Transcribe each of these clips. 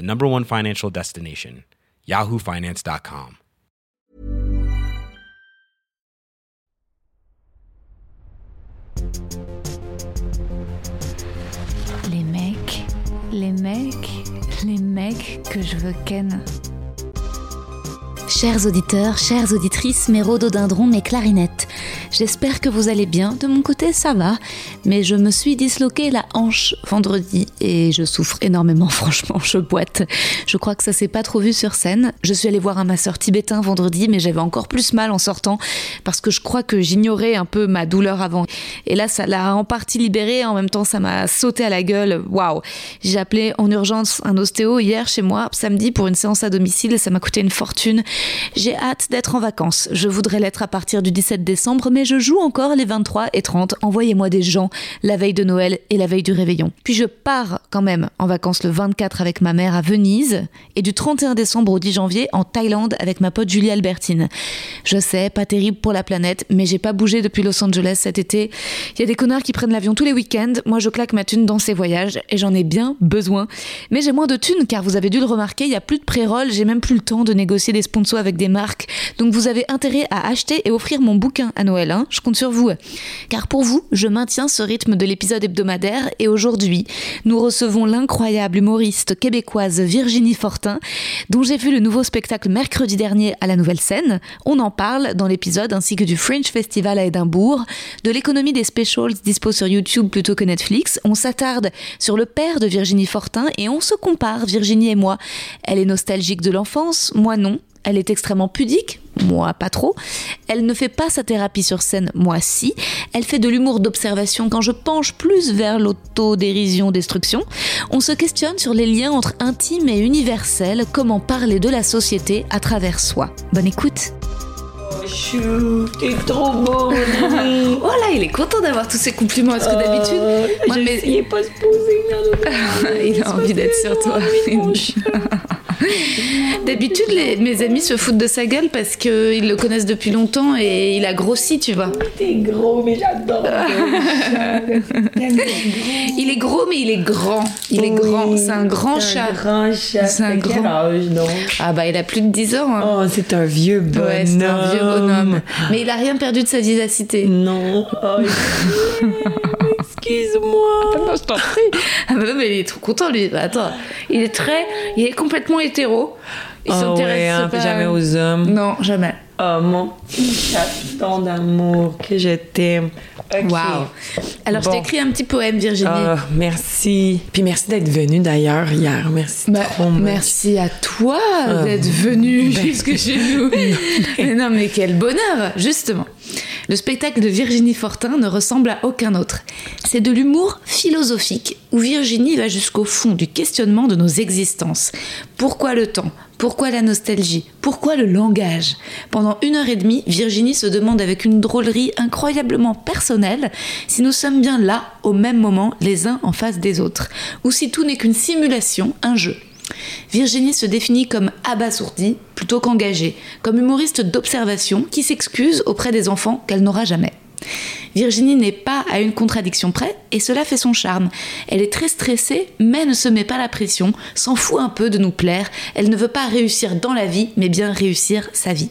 the number one financial destination, yahoofinance.com. Les mecs, les mecs, les mecs que je veux ken. Chers auditeurs, chères auditrices, mes rhododendrons, mes clarinettes, j'espère que vous allez bien. De mon côté, ça va, mais je me suis disloqué la hanche vendredi et je souffre énormément, franchement, je boite. Je crois que ça s'est pas trop vu sur scène. Je suis allée voir un masseur tibétain vendredi, mais j'avais encore plus mal en sortant parce que je crois que j'ignorais un peu ma douleur avant. Et là, ça l'a en partie libérée, en même temps, ça m'a sauté à la gueule. Waouh! J'ai appelé en urgence un ostéo hier chez moi, samedi, pour une séance à domicile, ça m'a coûté une fortune. J'ai hâte d'être en vacances. Je voudrais l'être à partir du 17 décembre, mais je joue encore les 23 et 30. Envoyez-moi des gens la veille de Noël et la veille du réveillon. Puis je pars quand même en vacances le 24 avec ma mère à Venise et du 31 décembre au 10 janvier en Thaïlande avec ma pote Julie Albertine. Je sais, pas terrible pour la planète, mais j'ai pas bougé depuis Los Angeles cet été. Il y a des connards qui prennent l'avion tous les week-ends. Moi, je claque ma thune dans ces voyages et j'en ai bien besoin. Mais j'ai moins de thunes car vous avez dû le remarquer, il y a plus de pré-roll, j'ai même plus le temps de négocier des sponsors avec des marques. Donc vous avez intérêt à acheter et offrir mon bouquin à Noël. Hein. Je compte sur vous. Car pour vous, je maintiens ce rythme de l'épisode hebdomadaire et aujourd'hui, nous recevons l'incroyable humoriste québécoise Virginie Fortin, dont j'ai vu le nouveau spectacle mercredi dernier à la Nouvelle Scène. On en parle dans l'épisode ainsi que du Fringe Festival à Édimbourg, de l'économie des specials dispo sur YouTube plutôt que Netflix. On s'attarde sur le père de Virginie Fortin et on se compare, Virginie et moi. Elle est nostalgique de l'enfance, moi non. Elle est extrêmement pudique, moi pas trop. Elle ne fait pas sa thérapie sur scène, moi si. Elle fait de l'humour d'observation quand je penche plus vers l'autodérision destruction. On se questionne sur les liens entre intime et universel, comment parler de la société à travers soi. Bonne écoute. Oh, chou, t'es trop beau. Oh là, il est content d'avoir tous ces compliments. Est-ce que d'habitude, Euh, moi, mais- pas de se poser, il a envie d'être sur toi. D'habitude, mes amis se foutent de sa gueule parce qu'ils le connaissent depuis longtemps et il a grossi, tu vois. T'es gros, mais j'adore. Il est gros, mais il est grand. Il est grand. C'est un grand chat. Un grand chat. C'est un T'as quel grand- âge? Ah bah, il a plus de 10 ans. hein. Oh, c'est un vieux bonhomme. ouais, c'est un vieux bonhomme. Mais il a rien perdu de sa vivacité. Non. Oh, excuse-moi. Non, je t'en prie. Ah bah non, mais il est trop content, lui. Bah, attends, il est très... Il est complètement hétéro. Il Oh, s'intéresse pas... jamais aux hommes. Non, jamais. Oh, mon chaton d'amour, que je t'aime. Ok. Waouh. Alors, je Bon. t'ai écrit un petit poème, Virginie. Ah, merci. Puis merci d'être venue d'ailleurs hier. Merci Bah, trop. merci à toi Ah, d'être venu ben. jusque chez nous. mais non, mais quel bonheur, justement. Le spectacle de Virginie Fortin ne ressemble à aucun autre. C'est de l'humour philosophique où Virginie va jusqu'au fond du questionnement de nos existences. Pourquoi le temps? Pourquoi la nostalgie? Pourquoi le langage? Pendant une heure et demie, Virginie se demande avec une drôlerie incroyablement personnelle si nous sommes bien là, au même moment, les uns en face des autres, ou si tout n'est qu'une simulation, un jeu. Virginie se définit comme abasourdie plutôt qu'engagée, comme humoriste d'observation qui s'excuse auprès des enfants qu'elle n'aura jamais. Virginie n'est pas à une contradiction près et cela fait son charme. Elle est très stressée mais ne se met pas la pression, s'en fout un peu de nous plaire. Elle ne veut pas réussir dans la vie mais bien réussir sa vie.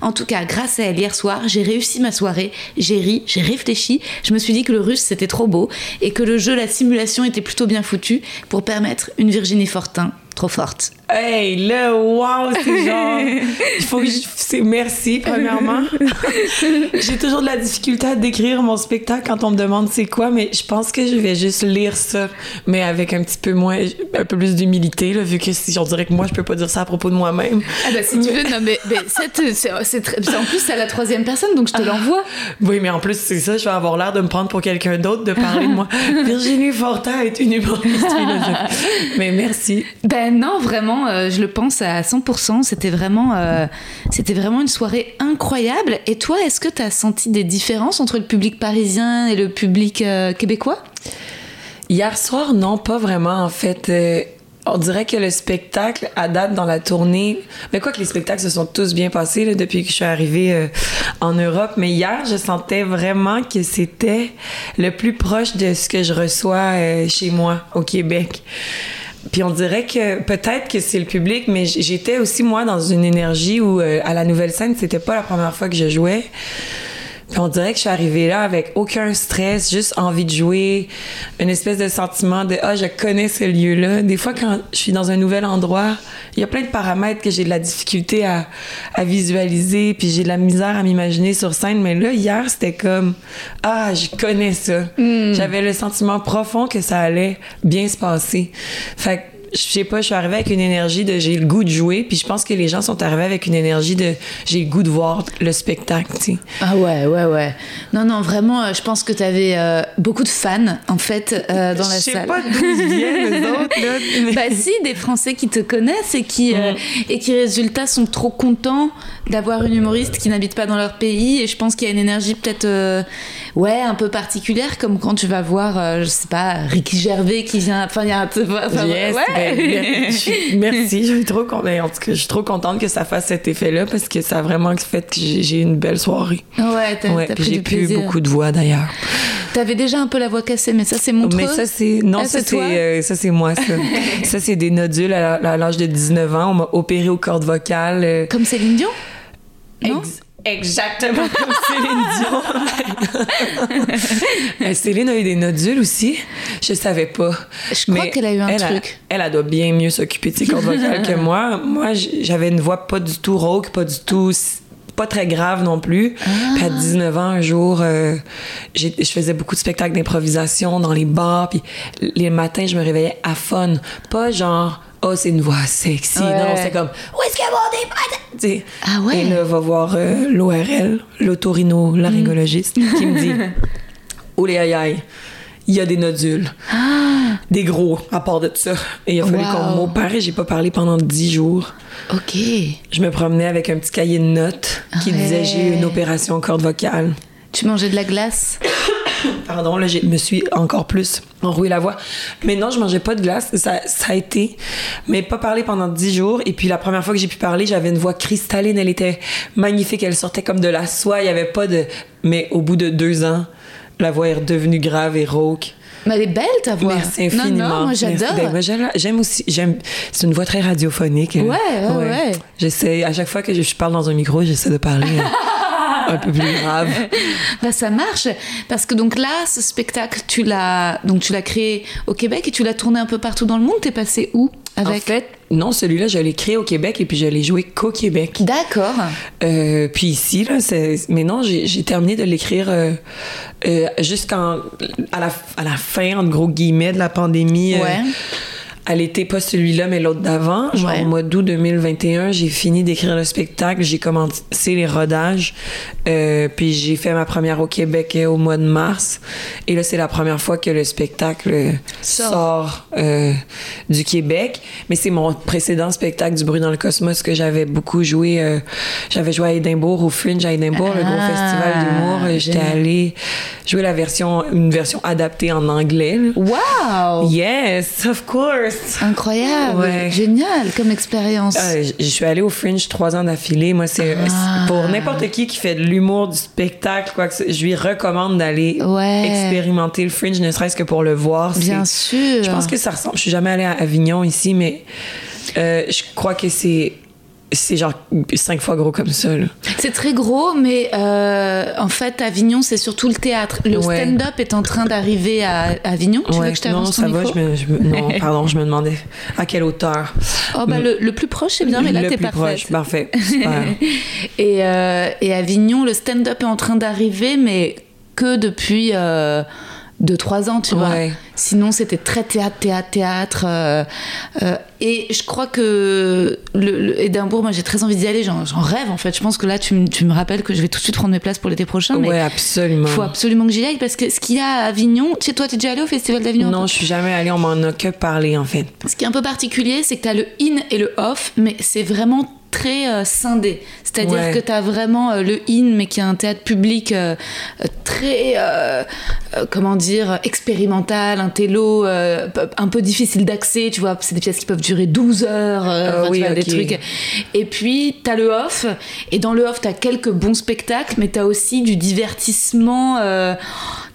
En tout cas, grâce à elle hier soir, j'ai réussi ma soirée, j'ai ri, j'ai réfléchi, je me suis dit que le russe c'était trop beau et que le jeu, la simulation était plutôt bien foutu pour permettre une Virginie Fortin trop forte. Hey, là, wow, c'est genre. Il faut que je. C'est merci, premièrement. J'ai toujours de la difficulté à décrire mon spectacle quand on me demande c'est quoi, mais je pense que je vais juste lire ça, mais avec un petit peu moins. un peu plus d'humilité, là, vu que si on dirait que moi, je peux pas dire ça à propos de moi-même. Ah, bah, si tu veux, non, mais, mais c'est, en plus, c'est à la troisième personne, donc je te l'envoie. Oui, mais en plus, c'est ça, je vais avoir l'air de me prendre pour quelqu'un d'autre, de parler de moi. Virginie Fortin est une humoriste philosophe. Mais merci. Ben non, vraiment, euh, je le pense à 100%. C'était vraiment, euh, vraiment une soirée incroyable. Et toi, est-ce que tu as senti des différences entre le public parisien et le public euh, québécois? Hier soir, non, pas vraiment, en fait. On dirait que le spectacle, à date dans la tournée, mais quoi que les spectacles se sont tous bien passés depuis que je suis arrivée en Europe, mais hier, je sentais vraiment que c'était le plus proche de ce que je reçois chez moi au Québec. Puis on dirait que peut-être que c'est le public, mais j'étais aussi moi dans une énergie où euh, à la nouvelle scène, c'était pas la première fois que je jouais. On dirait que je suis arrivée là avec aucun stress, juste envie de jouer, une espèce de sentiment de ah je connais ce lieu-là. Des fois quand je suis dans un nouvel endroit, il y a plein de paramètres que j'ai de la difficulté à, à visualiser, puis j'ai de la misère à m'imaginer sur scène. Mais là hier c'était comme ah je connais ça. J'avais le sentiment profond que ça allait bien se passer. Fait que je sais pas, je suis arrivée avec une énergie de j'ai le goût de jouer, puis je pense que les gens sont arrivés avec une énergie de j'ai le goût de voir le spectacle, tu sais. Ah ouais, ouais, ouais. Non, non, vraiment, euh, je pense que tu avais beaucoup de fans, en fait, euh, dans la Je sais salle. pas d'où viennent, les autres, là. mais- Bah si, des Français qui te connaissent et qui, euh, et qui résultat, sont trop contents d'avoir une humoriste qui n'habite pas dans leur pays. Et je pense qu'il y a une énergie peut-être, euh, ouais, un peu particulière, comme quand tu vas voir, euh, je sais pas, Ricky Gervais qui vient... Enfin, il y a un... Enfin, Yes, ouais. ben, je merci. Je suis trop contente. Je suis trop contente que ça fasse cet effet-là parce que ça a vraiment fait que j'ai eu une belle soirée. Ouais, t'as Ouais, j'ai plus beaucoup de voix d'ailleurs. T'avais déjà un peu la voix cassée, mais ça c'est montreux. Mais ça c'est non, Ah, ça c'est euh, ça c'est moi ça. ça c'est des nodules à l'âge de 19 ans, on m'a opéré aux cordes vocales. euh, Comme Céline Dion? Non? Ex- Exactement comme Céline Dion. Céline a eu des nodules aussi. Je savais pas. Je crois qu'elle a eu un elle truc. elle, elle doit bien mieux s'occuper de ses cordes vocales que moi. Moi, j'avais une voix pas du tout rauque, pas du tout pas très grave non plus. Ah. Puis à 19 ans, un jour, euh, je faisais beaucoup de spectacles d'improvisation dans les bars. Puis les matins, je me réveillais à fun. Pas genre, oh, c'est une voix sexy. Ouais. Non, c'est comme, où est-ce a mon dé- Tu sais. Ah ouais? Et là, va voir euh, l'ORL, l'autorino-laryngologiste, qui me dit, les aïe aïe, il y a des nodules. Des gros, à part de ça. Et il a fallu Wow. qu'on m'opère et j'ai pas parlé pendant 10 jours. Ok. Je me promenais avec un petit cahier de notes qui Ouais. disait j'ai eu une opération corde vocale. Tu mangeais de la glace? Pardon, là, je me suis encore plus enroué la voix. Mais non, je mangeais pas de glace. Ça, ça a été. Mais pas parlé pendant 10 jours. Et puis la première fois que j'ai pu parler, j'avais une voix cristalline. Elle était magnifique. Elle sortait comme de la soie. Il y avait pas de. Mais au bout de deux ans, la voix est redevenue grave et rauque. Mais elle est belle ta voix. Merci infiniment. Non, non, moi j'adore. Ben, moi, j'aime- j'aime aussi. J'aime. C'est une voix très radiophonique. Ouais, ouais, ouais. J'essaie. À chaque fois que je, parle dans un micro, j'essaie de parler un peu plus grave. Bah, ça marche parce que donc là, ce spectacle, tu l'as donc tu l'as créé au Québec et tu l'as tourné un peu partout dans le monde. T'es passé où avec? En fait, non, celui-là, je l'ai créé au Québec et puis je l'ai joué qu'au Québec. D'accord. Euh, puis ici, là, mais non, j'ai, terminé de l'écrire euh, euh, jusqu'en à la, à la fin, en gros guillemets, de la pandémie. euh, Ouais. À l'été, pas celui-là, mais l'autre d'avant. Ouais. au mois d'août 2021, j'ai fini d'écrire le spectacle, j'ai commencé les rodages, euh, puis j'ai fait ma première au Québec euh, au mois de mars. Et là, c'est la première fois que le spectacle euh, Sort. sort, euh, du Québec. Mais c'est mon précédent spectacle du bruit dans le cosmos que j'avais beaucoup joué. j'avais joué à Édimbourg, au Fringe à Édimbourg, le gros Ah, festival d'humour. J'étais allée jouer la version, une version adaptée en anglais. là. Waouh. Yes, of course. Incroyable. Ouais. Génial comme expérience. Ah, je suis allée au Fringe trois ans d'affilée. Moi, c'est Ah. c'est- pour n'importe qui qui fait de l'humour, du spectacle, quoi que ce- je lui recommande d'aller Ouais. expérimenter le Fringe, ne serait-ce que pour le voir. Bien sûr. Je pense que ça ressemble. Je suis jamais allée à Avignon ici, mais euh, je crois que c'est c'est genre cinq fois gros comme ça. C'est très gros, mais euh, en fait, Avignon, c'est surtout le théâtre. Le Ouais. stand-up est en train d'arriver à Avignon. Tu veux que je non, t'avance ton ça va. Je me, je me- non, pardon, je me demandais à quelle hauteur. Oh, bah, le, le plus proche, c'est bien, mais là, le t'es plus parfaite. proche. Parfait. Et, euh, et Avignon, le stand-up est en train d'arriver, mais que depuis 2-3 ans, tu vois. Sinon, c'était très théâtre, théâtre, théâtre. euh, euh, et je crois que le, le Édimbourg, moi, j'ai très envie d'y aller. J'en rêve, en fait. Je pense que là, tu, me- tu me rappelles que je vais tout de suite prendre mes places pour l'été prochain. mais ouais, absolument. faut absolument que j'y aille parce que ce qu'il y a à Avignon, tu sais, toi, t'es déjà allé au Festival d'Avignon Non, je suis jamais allée. On m'en a que parlé, en fait. Ce qui est un peu particulier, c'est que tu as le in et le off, mais c'est vraiment très euh, scindé. C'est-à-dire Ouais. que tu as vraiment euh, le in, mais qui est un théâtre public euh, très, comment dire, expérimental, un télo un peu difficile d'accès. Tu vois, c'est des pièces qui peuvent durer 12 heures, Ah tu oui, des trucs. Et puis, tu as le off, et dans le off, tu as quelques bons spectacles, mais tu as aussi du divertissement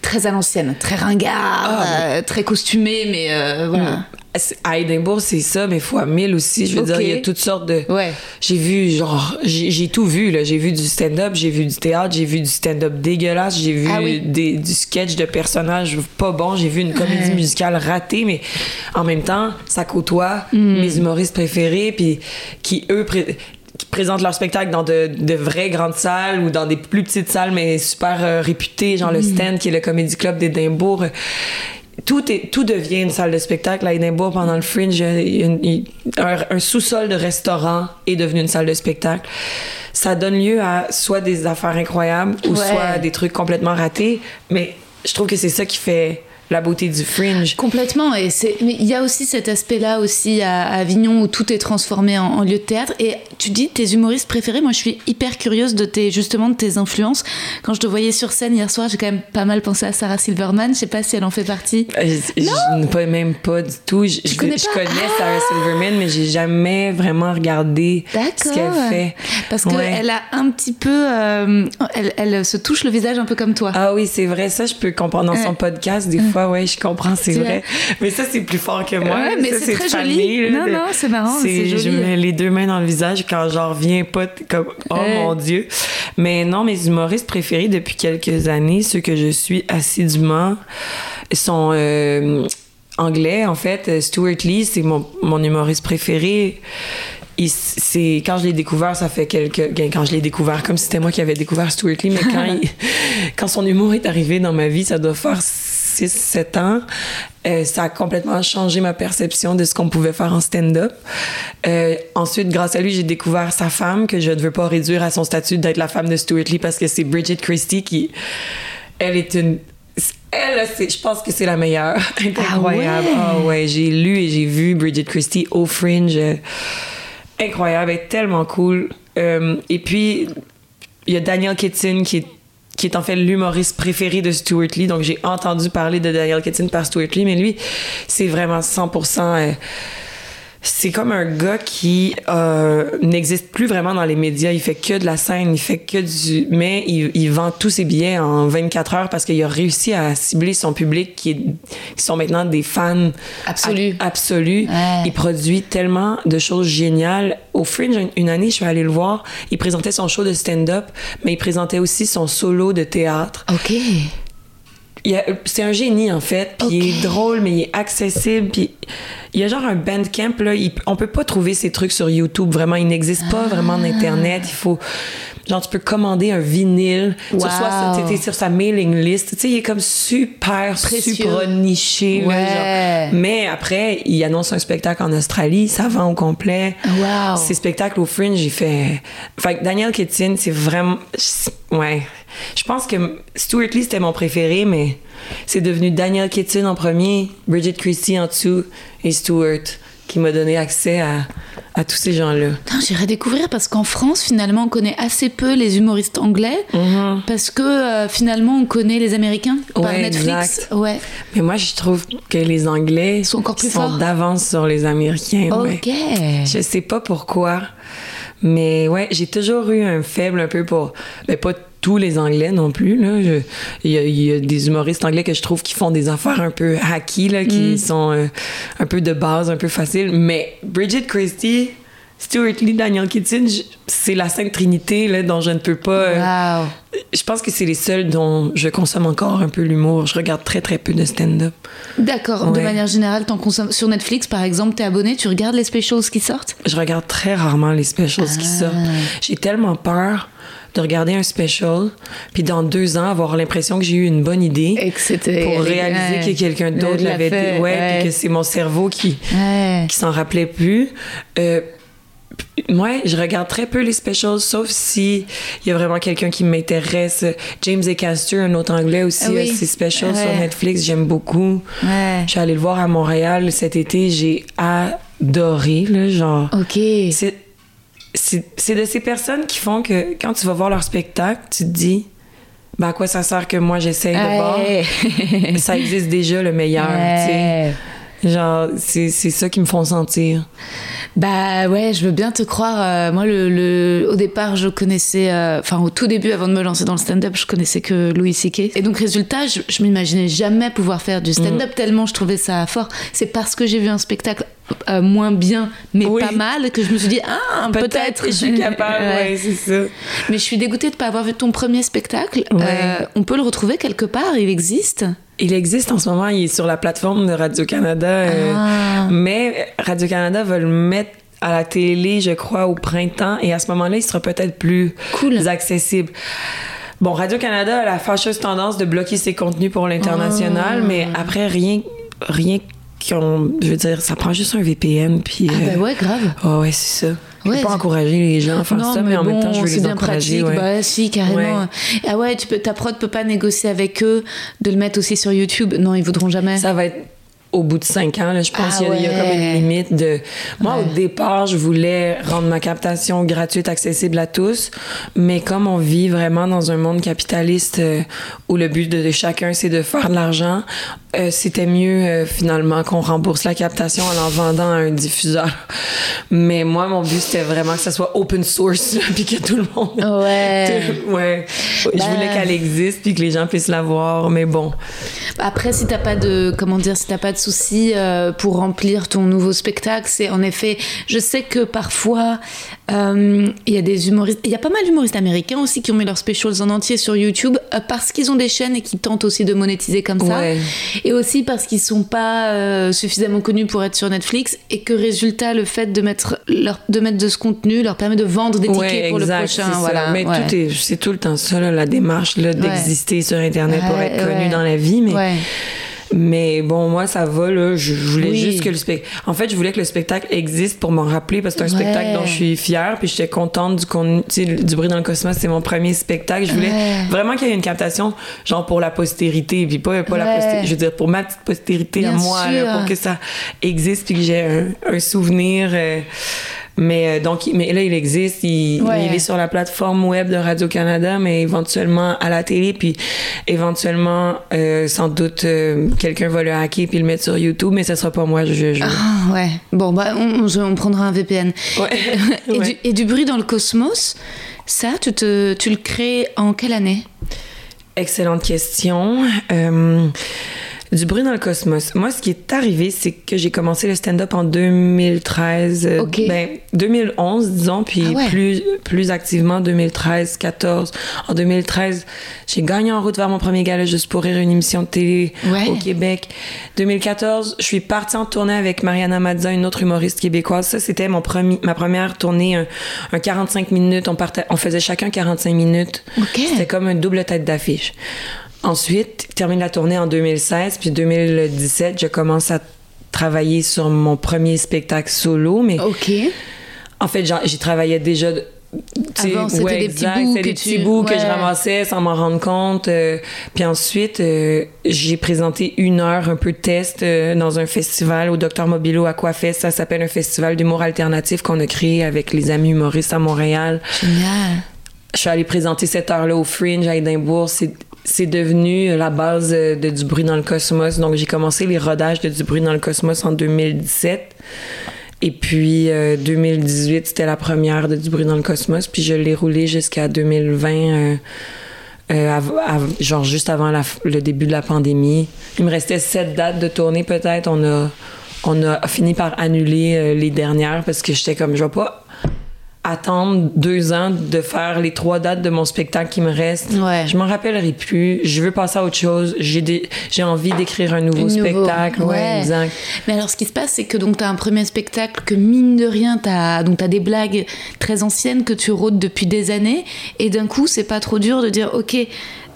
très à l'ancienne, très ringard, euh, très costumé, mais voilà. C'est- À Édimbourg, c'est ça, mais fois mille aussi. Je veux dire, il y a toutes sortes de. Ouais. J'ai vu, genre, j'ai tout vu, là. J'ai vu du stand-up, j'ai vu du théâtre, j'ai vu du stand-up dégueulasse, j'ai vu Ah oui. des, du sketch de personnages pas bons, j'ai vu une comédie musicale ratée, mais en même temps, ça côtoie Mm. mes humoristes préférés, puis qui, eux, pré- qui présentent leur spectacle dans de, de vraies grandes salles ou dans des plus petites salles, mais super euh, réputées, genre le Mm. Stand, qui est le Comedy Club d'Édimbourg tout, est, tout devient une salle de spectacle à Édimbourg pendant le Fringe. une- un sous-sol de restaurant est devenu une salle de spectacle. Ça donne lieu à soit des affaires incroyables ou Ouais. soit des trucs complètement ratés. Mais je trouve que c'est ça qui fait la beauté du Fringe. Complètement, et c'est. Mais il y a aussi cet aspect-là aussi à, à Avignon où tout est transformé en, en lieu de théâtre. Et tu dis tes humoristes préférés. Moi, je suis hyper curieuse de tes justement de tes influences. Quand je te voyais sur scène hier soir, j'ai quand même pas mal pensé à Sarah Silverman. Je sais pas si elle en fait partie. Euh, Je, je- pas, même pas du tout. Je, je- connais je pas? connais Ah! Sarah Silverman, mais j'ai jamais vraiment regardé ce qu'elle fait. Parce qu'elle Ouais. a un petit peu, euh, elle, elle se touche le visage un peu comme toi. Ah oui, c'est vrai. Ça, je peux comprendre dans son podcast. Des fois, ouais, je comprends, c'est vrai. Mais ça, c'est plus fort que moi. Ouais, mais c'est très fané, joli. là, Non, non, c'est marrant, c'est Je joli. mets les deux mains dans le visage quand j'en reviens pas, comme, oh Ouais. mon Dieu. Mais non, mes humoristes préférés depuis quelques années, ceux que je suis assidûment, sont euh, anglais, en fait. Stuart Lee, c'est mon, mon humoriste préféré. C'est quand je l'ai découvert, ça fait quelques ben, quand je l'ai découvert comme c'était moi qui avais découvert Stuart Lee, mais quand il- quand son humour est arrivé dans ma vie, ça doit faire 6 7 ans. Euh, ça a complètement changé ma perception de ce qu'on pouvait faire en stand-up. Euh, ensuite, grâce à lui, j'ai découvert sa femme que je ne veux pas réduire à son statut d'être la femme de Stuart Lee parce que c'est Bridget Christie qui elle est une elle, c'est- je pense que c'est la meilleure. Ah incroyable. ouais? Ah ouais, j'ai lu et j'ai vu Bridget Christie au Fringe. Incroyable, elle est tellement cool. Euh, et puis, il y a Daniel Kitson qui est, qui est en fait l'humoriste préféré de Stuart Lee. Donc, j'ai entendu parler de Daniel Kitson par Stuart Lee, mais lui, c'est vraiment 100%. euh, c'est comme un gars qui euh, n'existe plus vraiment dans les médias. Il fait que de la scène, il fait que du. Mais il, il vend tous ses billets en 24 heures parce qu'il a réussi à cibler son public qui, est- qui sont maintenant des fans Absolus. absolus. Ouais. Il produit tellement de choses géniales. Au Fringe, une- une année, je suis allée le voir. Il présentait son show de stand-up, mais il présentait aussi son solo de théâtre. Ok. C'est un génie, en fait. Puis il est drôle, mais il est accessible. Puis il y a genre un bandcamp, là. il- on peut pas trouver ces trucs sur YouTube. Vraiment, il n'existe pas vraiment d'Internet. Il faut... Genre, tu peux commander un vinyle. Tu Wow. reçois ça, t'es- t'es sur sa mailing list. Tu sais, il est comme super, Précieux. super niché. là, Ouais. genre. Mais après, il annonce un spectacle en Australie. Ça vend au complet. Wow. Ces spectacles au Fringe, j'ai fait... Fait que Daniel Kitson, c'est vraiment... Ouais. Je pense que Stuart Lee, c'était mon préféré, mais c'est devenu Daniel Kitson en premier, Bridget Christie en dessous et Stuart qui m'a donné accès à, à tous ces gens-là. J'irai découvrir parce qu'en France, finalement, on connaît assez peu les humoristes anglais parce que euh, finalement, on connaît les Américains par Ouais, Netflix. exact. Ouais. Mais moi, je trouve que les Anglais Sont encore plus forts. d'avance sur les Américains. ouais. Ok. Je sais pas pourquoi, mais ouais, j'ai toujours eu un faible un peu pour. Mais pas tous les Anglais non plus. Il y, a- il y a des humoristes anglais que je trouve qui font des affaires un peu hacky, là, qui Mm. sont euh, un peu de base, un peu faciles. Mais Bridget Christie, Stuart Lee, Daniel Kitson, je- c'est la Sainte Trinité là, dont je ne peux pas. euh. Je pense que c'est les seuls dont je consomme encore un peu l'humour. Je regarde très très peu de stand-up. D'accord. De manière générale, t'en consommes sur Netflix, par exemple, t'es abonné, tu regardes les specials qui sortent? Je regarde très rarement les specials qui Ah. sortent. J'ai tellement peur de regarder un special, puis dans deux ans avoir l'impression que j'ai eu une bonne idée Et que c'était pour réaliser que quelqu'un d'autre l'a l'avait fait. Ouais, ouais. puis que c'est mon cerveau qui, Ouais. qui s'en rappelait plus. Euh, Ouais, je regarde très peu les specials, sauf si il y a vraiment quelqu'un qui m'intéresse. James A. Castor, un autre anglais aussi, Ah oui. a ses specials Ouais. sur Netflix, j'aime beaucoup. Ouais. Je suis allée le voir à Montréal cet été, j'ai adoré, là, genre. Ok. C'est, c'est, de ces personnes qui font que quand tu vas voir leur spectacle, tu te dis, ben à quoi ça sert que moi j'essaye de voir? Ça existe déjà le meilleur, tu sais. Genre, c'est, ça qui me font sentir. Bah ouais, je veux bien te croire. Euh, moi, le, le- au départ, je connaissais, euh, enfin au tout début, avant de me lancer dans le stand-up, je connaissais que Louis C.K. Et donc, résultat, je, je m'imaginais jamais pouvoir faire du Mm. stand-up tellement je trouvais ça fort. C'est parce que j'ai vu un spectacle euh, moins bien, mais Oui. pas mal, que je me suis dit ah peut-être. je suis capable, Ouais. ouais, c'est ça. Mais je suis dégoûtée de pas avoir vu ton premier spectacle. Ouais. Euh, on peut le retrouver quelque part, il existe? Il existe en ce moment, il est sur la plateforme de Radio-Canada. euh, Ah. mais Radio-Canada va le mettre à la télé, je crois, au printemps. Et à ce moment-là, il sera peut-être plus Cool. accessible. Bon, Radio-Canada a la fâcheuse tendance de bloquer ses contenus pour l'international, Ah. mais après, rien, rien qu'on... Je veux dire, ça prend juste un VPN, puis... Ah euh, bah ouais, grave. ah ouais, c'est ça. Je Ouais, veux pas encourager les gens à faire ça, mais, en même temps, je veux les bien encourager. pratique. ouais. Bah si, carrément. Ouais. Ah ouais, tu peux, ta prod peut pas négocier avec eux de le mettre aussi sur YouTube. Non, ils voudront jamais. Ça va être au bout de cinq ans, là, je pense Ah qu'il y, a- il y a comme une limite de... Moi, Ouais. au départ, je voulais rendre ma captation gratuite, accessible à tous, mais comme on vit vraiment dans un monde capitaliste euh, où le but de, de chacun, c'est de faire de l'argent, euh, c'était mieux, euh, finalement, qu'on rembourse la captation en en vendant à un diffuseur. Mais moi, mon but, c'était vraiment que ça soit open source, puis que tout le monde... Ouais. ouais. Je Bah. voulais qu'elle existe, puis que les gens puissent la voir, mais bon. Après, si t'as pas de comment dire, si t'as pas de soucis euh, pour remplir ton nouveau spectacle, c'est en effet. Je sais que parfois euh, il y a des humoristes, il y a pas mal d'humoristes américains aussi qui ont mis leurs specials en entier sur YouTube euh, parce qu'ils ont des chaînes et qui tentent aussi de monétiser comme ça, Ouais. et aussi parce qu'ils sont pas euh, suffisamment connus pour être sur Netflix et que résultat le fait de mettre leur, de mettre de ce contenu leur permet de vendre des tickets Ouais, pour exact, le c'est prochain. ça. Voilà. Mais ouais. tout est, c'est tout le temps ça, là, la démarche là, d'exister sur Internet pour être connu dans la vie. Mais. Mais bon, moi, ça va. Là, je, je voulais Oui. juste que le spectacle. En fait, je voulais que le spectacle existe pour m'en rappeler parce que c'est un Ouais. spectacle dont je suis fière. Puis j'étais contente du contenu. Du bruit dans le cosmos, c'est mon premier spectacle. Je voulais Ouais. vraiment qu'il y ait une captation, genre pour la postérité. Puis pas, pas la postérité. Je veux dire, pour ma petite postérité à moi, là, pour que ça existe puis que j'ai un, un souvenir. euh, mais euh, donc, mais là, il existe. Il, Ouais. il est sur la plateforme web de Radio-Canada, mais éventuellement à la télé, puis éventuellement, euh, sans doute, euh, quelqu'un va le hacker puis le mettre sur YouTube, mais ce sera pas moi, je Ah, ouais. Bon, bah, on, on- on prendra un VPN. Ouais. et, Ouais. du, et du bruit dans le cosmos, ça, tu, te, tu le crées en quelle année? Excellente question. Du bruit dans le cosmos. Moi, ce qui est arrivé, c'est que j'ai commencé le stand-up en 2013. euh. Ben, 2011, disons, puis Ah ouais. plus, plus activement 2013, 14. En 2013, j'ai gagné en route vers mon premier gala juste pour rire, une émission de télé Ouais. au Québec. 2014, je suis partie en tournée avec Mariana Mazza, une autre humoriste québécoise. Ça, c'était mon premier, ma première tournée, un, un 45 minutes. On, partait, on faisait chacun 45 minutes. Ok. C'était comme une double tête d'affiche. Ensuite, termine la tournée en 2016, puis 2017, je commence à travailler sur mon premier spectacle solo, mais Ok. en fait, j'y travaillais déjà. de- tu sais, Avant, c'était des petits bouts que des tu- petits bouts que je ramassais sans m'en rendre compte. euh, puis ensuite, euh, j'ai présenté une heure un peu de test euh, dans un festival au Docteur Mobilo Aquafest. Ça s'appelle un festival d'humour alternatif qu'on a créé avec les amis humoristes à Montréal. Génial. Je suis allée présenter cette heure-là au Fringe à Édimbourg. C'est, devenu la base de Du bruit dans le cosmos. Donc, j'ai commencé les rodages de Du bruit dans le cosmos en 2017. Et puis, euh, 2018, c'était la première de Du bruit dans le cosmos. Puis, je l'ai roulé jusqu'à 2020, euh, euh, genre juste avant le début de la pandémie. Il me restait sept dates de tournée, peut-être. On a, on a fini par annuler euh, les dernières parce que j'étais comme, je vais pas attendre deux ans de faire les trois dates de mon spectacle qui me reste. Ouais. Je m'en rappellerai plus. Je veux passer à autre chose. J'ai des- j'ai envie d'écrire un nouveau Nouveau. spectacle. Ouais, Ouais. exact. Mais alors, ce qui se passe, c'est que donc t'as un premier spectacle que mine de rien, t'as donc t'as des blagues très anciennes que tu rôdes depuis des années, et d'un coup, c'est pas trop dur de dire, ok.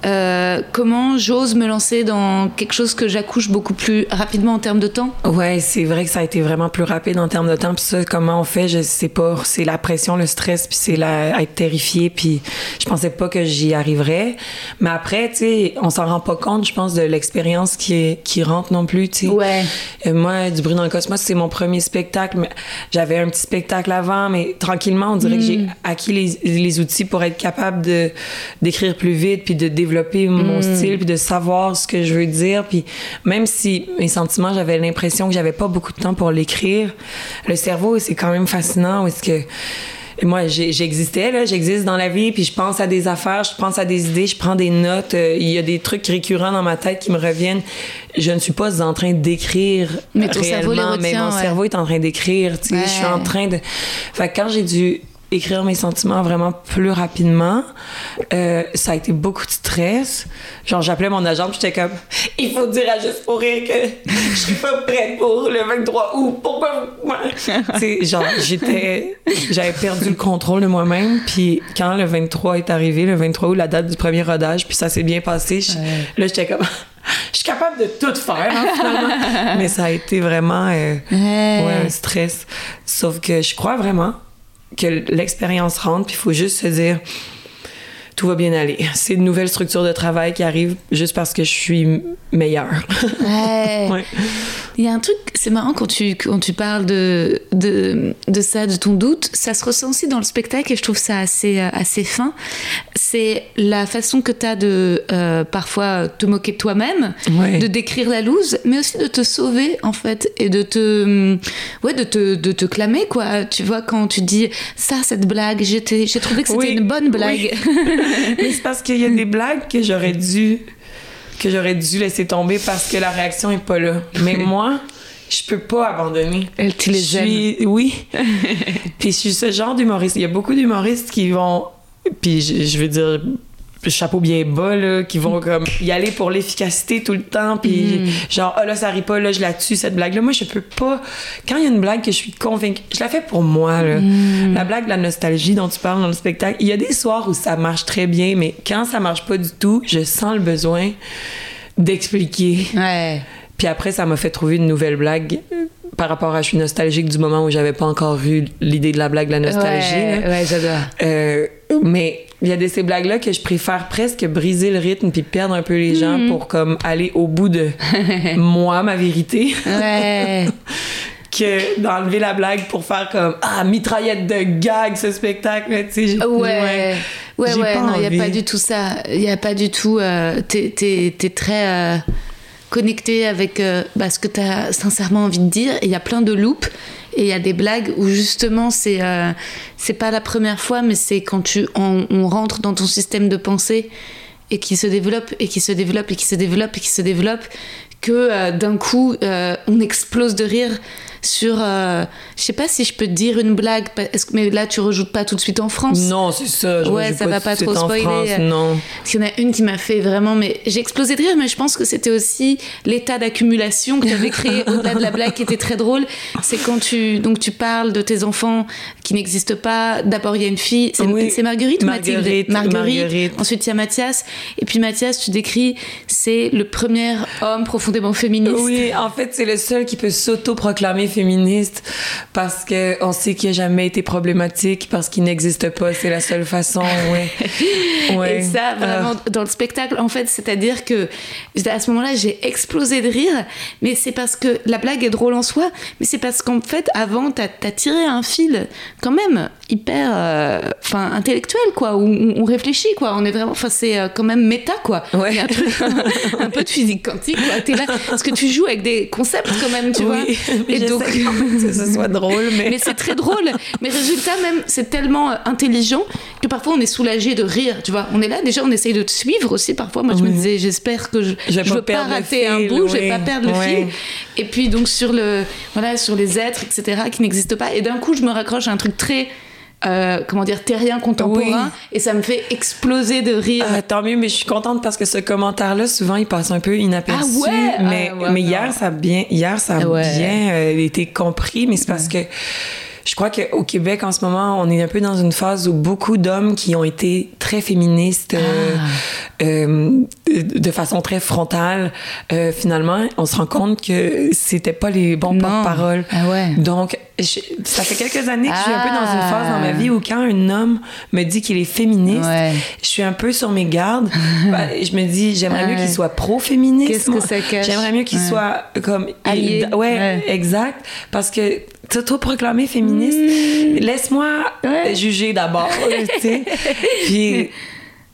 Euh, comment j'ose me lancer dans quelque chose que j'accouche beaucoup plus rapidement en termes de temps? Ouais, c'est vrai que ça a été vraiment plus rapide en termes de temps. Puis ça, comment on fait, je sais pas. C'est la pression, le stress, puis c'est la être terrifié. Puis je pensais pas que j'y arriverais. Mais après, tu sais, on s'en rend pas compte, je pense, de l'expérience qui est, qui rentre non plus, tu sais. Ouais. Euh, moi, du bruit dans le cosmos, c'est mon premier spectacle. J'avais un petit spectacle avant, mais tranquillement, on dirait que j'ai acquis les, les outils pour être capable de d'écrire plus vite, puis de développer mon style, puis de savoir ce que je veux dire. Puis même si mes sentiments, j'avais l'impression que j'avais pas beaucoup de temps pour l'écrire, le cerveau, c'est quand même fascinant. Est-ce que moi, j'existais, là, j'existe dans la vie, puis je pense à des affaires, je pense à des idées, je prends des notes, euh, il y a des trucs récurrents dans ma tête qui me reviennent. Je ne suis pas en train d'écrire Mais ton cerveau réellement, mais mon ouais. cerveau est en train d'écrire, tu sais, Ouais. je suis en train de... Fait que quand j'ai dû écrire mes sentiments vraiment plus rapidement, euh, ça a été beaucoup de stress. Genre, j'appelais mon agent, j'étais comme, il faut dire à Juste pour rire que je suis pas prête pour le 23 août. Pourquoi vous... moi? Tu sais, genre, j'étais... J'avais perdu le contrôle de moi-même, puis quand le 23 est arrivé, le 23 août, la date du premier rodage, puis ça s'est bien passé, je- là, j'étais comme... Je suis capable de tout faire, hein, finalement. Mais ça a été vraiment euh, Ouais. ouais, un stress. Sauf que je crois vraiment que l'expérience rentre, puis il faut juste se dire tout va bien aller. C'est une nouvelle structure de travail qui arrive juste parce que je suis meilleure. Ouais. Ouais. Il y a un truc, c'est marrant quand tu, quand tu parles de, de, de ça, de ton doute, ça se ressent aussi dans le spectacle et je trouve ça assez, euh, assez fin. C'est la façon que tu as de euh, parfois te moquer de toi-même, Ouais. de décrire la loose, mais aussi de te sauver en fait et de te, hum, ouais, de te, de te clamer quoi. Tu vois, quand tu dis ça, cette blague, j'ai trouvé que c'était Oui, une bonne blague. Mais c'est parce qu'il y a des blagues que j'aurais dû que j'aurais dû laisser tomber parce que la réaction est pas là. Mais moi, je peux pas abandonner. Elle, tu les Je suis- Oui. puis je suis ce genre d'humoriste. Il y a beaucoup d'humoristes qui vont. Puis je, je veux dire, chapeau bien bas, là, qui vont comme y aller pour l'efficacité tout le temps. Puis genre, ah là, ça arrive pas, là, je la tue, cette blague-là. Moi, je peux pas. Quand il y a une blague que je suis convaincue, je la fais pour moi, là. La blague de la nostalgie dont tu parles dans le spectacle. Il y a des soirs où ça marche très bien, mais quand ça marche pas du tout, je sens le besoin d'expliquer. Ouais. Puis après, ça m'a fait trouver une nouvelle blague euh, par rapport à je suis nostalgique du moment où j'avais pas encore eu l'idée de la blague de la nostalgie. Ouais, j'adore. Euh, mais il y a de ces blagues-là que je préfère presque briser le rythme puis perdre un peu les gens Mhm. pour comme aller au bout de moi, ma vérité, Ouais. que d'enlever la blague pour faire comme ah mitraillette de gag ce spectacle. tu sais, j'ai- Ouais, ouais, ouais, pas non, il n'y a pas du tout ça. Il n'y a pas du tout. Euh, t'es très euh, connecté avec euh, bah, ce que tu as sincèrement envie de dire. Il y a plein de loops. Et il y a des blagues où justement, c'est euh, pas la première fois, mais c'est quand tu, on, rentre dans ton système de pensée et qui se développe, et qui se développe, et qui se développe, et qui se développe, que euh, d'un coup, on explose de rire sur. euh, je sais pas si je peux te dire une blague, mais là, tu rejoutes pas tout de suite en France? Non, c'est ça. je Ouais, ça va tout de pas trop en spoiler. France, non. Parce qu'il y en a une qui m'a fait vraiment, mais j'ai explosé de rire, mais je pense que c'était aussi l'état d'accumulation que tu avais créé au-delà de la blague qui était très drôle. C'est quand tu, donc tu parles de tes enfants qui n'existent pas. D'abord, il y a une fille, c'est Oui. c'est Marguerite ou Marguerite, Mathilde Marguerite. Ensuite, il y a Mathias. Et puis Mathias, tu décris, c'est le premier homme profondément féministe. Oui, en fait, c'est le seul qui peut s'auto-proclamer féministe parce que on sait qu'il a jamais été problématique, parce qu'il n'existe pas. C'est la seule façon, ouais. Ouais. Et ça, vraiment, Ah. dans le spectacle, en fait, c'est-à-dire que à ce moment-là, j'ai explosé de rire, mais c'est parce que la blague est drôle en soi, mais c'est parce qu'en fait, avant, t'as as tiré un fil quand même hyper euh, enfin intellectuel, quoi, où on, réfléchit, quoi. On est vraiment, enfin, c'est euh, quand même méta, quoi. Ouais. Un, truc, un peu de physique quantique, quoi. T'es là, parce que tu joues avec des concepts quand même, tu Oui, vois? mais Que ce soit drôle, mais. Mais c'est très drôle. Mais résultat, même, c'est tellement euh, intelligent que parfois on est soulagé de rire. Tu vois, on est là, déjà, on essaye de te suivre aussi. Parfois, moi, je me disais, j'espère que je, Je vais je pas veux pas rater un bout, je vais oui. pas perdre le fil. Et puis, donc, sur, le, voilà, sur les êtres, etc., qui n'existent pas. Et d'un coup, je me raccroche à un truc très. Euh, comment dire, terrien contemporain, et ça me fait exploser de rire. Ah, tant mieux, mais je suis contente parce que ce commentaire-là, souvent, il passe un peu inaperçu. Ah ouais? Mais, Ah ouais, mais non. hier, ça a bien, hier, ça a Ouais. bien euh, été compris, mais c'est parce que je crois qu'au Québec, en ce moment, on est un peu dans une phase où beaucoup d'hommes qui ont été très féministes, euh, Ah. euh, de façon très frontale, euh, finalement, on se rend compte que c'était pas les bons porte-parole. Ah ouais. Donc, je- ça fait quelques années que je suis un peu dans une Ah. phase dans ma vie où quand un homme me dit qu'il est féministe, Ouais. je suis un peu sur mes gardes. Ben, je me dis, j'aimerais mieux Ouais. qu'il soit pro-féministe. Qu'est-ce que ça cache? J'aimerais mieux qu'il soit comme Allié. Ouais, Ouais. exact. Parce que t'auto-proclamer féministe, laisse-moi Mmh. Ouais. juger d'abord, tu sais. Puis.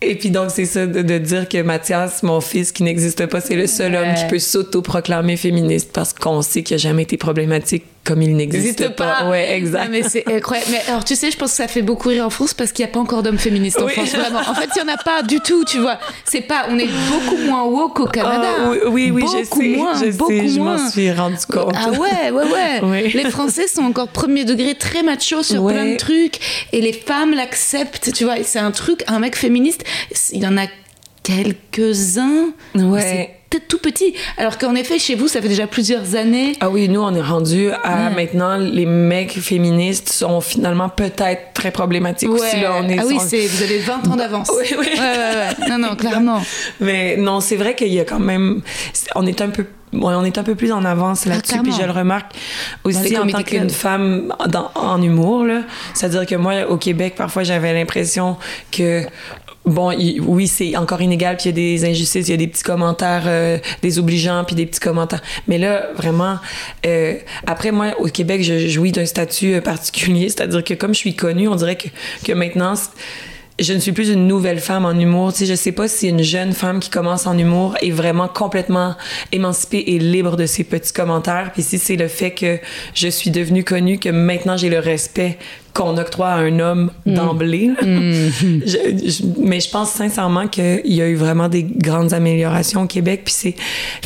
Et puis donc, c'est ça, de, de dire que Mathias, mon fils qui n'existe pas, c'est le seul homme qui peut s'auto-proclamer féministe parce qu'on sait qu'il n'a jamais été problématique comme il n'existe pas. pas. Ouais, exact. Ah, mais c'est incroyable. Mais alors, tu sais, je pense que ça fait beaucoup rire en France parce qu'il n'y a pas encore d'hommes féministes en Oui. France, vraiment. En fait, il n'y en a pas du tout, tu vois. C'est pas, on est beaucoup moins woke au Canada. Ah, oui, oui, oui, je beaucoup sais, moins, je beaucoup sais, je moins. m'en suis rendu compte. Ah ouais, ouais, ouais. Oui. Les Français sont encore premier degré très macho sur Ouais. plein de trucs et les femmes l'acceptent, tu vois. C'est un truc, un mec féministe, il y en a quelques-uns. Ouais. C'est peut-être tout petit. Alors qu'en effet, chez vous, ça fait déjà plusieurs années. Ah oui, nous, on est rendu à Ouais. maintenant, les mecs féministes sont finalement peut-être très problématiques aussi. Là, on est, ah oui, on- c'est, vous avez 20 ans d'avance. Oui, oui. Ouais, ouais, ouais. Non, non, clairement. Mais non, c'est vrai qu'il y a quand même. On est un peu. ouais, on est un peu plus en avance là-dessus, clairement. puis je le remarque aussi en tant qu'une femme dans- en humour. C'est-à-dire que moi, au Québec, parfois, j'avais l'impression que Bon, oui, c'est encore inégal, puis il y a des injustices, il y a des petits commentaires euh, désobligeants, puis des petits commentaires. Mais là, vraiment, euh, après, moi, au Québec, je jouis d'un statut euh, particulier, c'est-à-dire que comme je suis connue, on dirait que, que maintenant, je ne suis plus une nouvelle femme en humour. Tu sais, je sais pas si une jeune femme qui commence en humour est vraiment complètement émancipée et libre de ses petits commentaires. Puis si c'est le fait que je suis devenue connue, que maintenant j'ai le respect qu'on octroie à un homme d'emblée. là. Je- je- mais je pense sincèrement qu'il y a eu vraiment des grandes améliorations au Québec. Puis c'est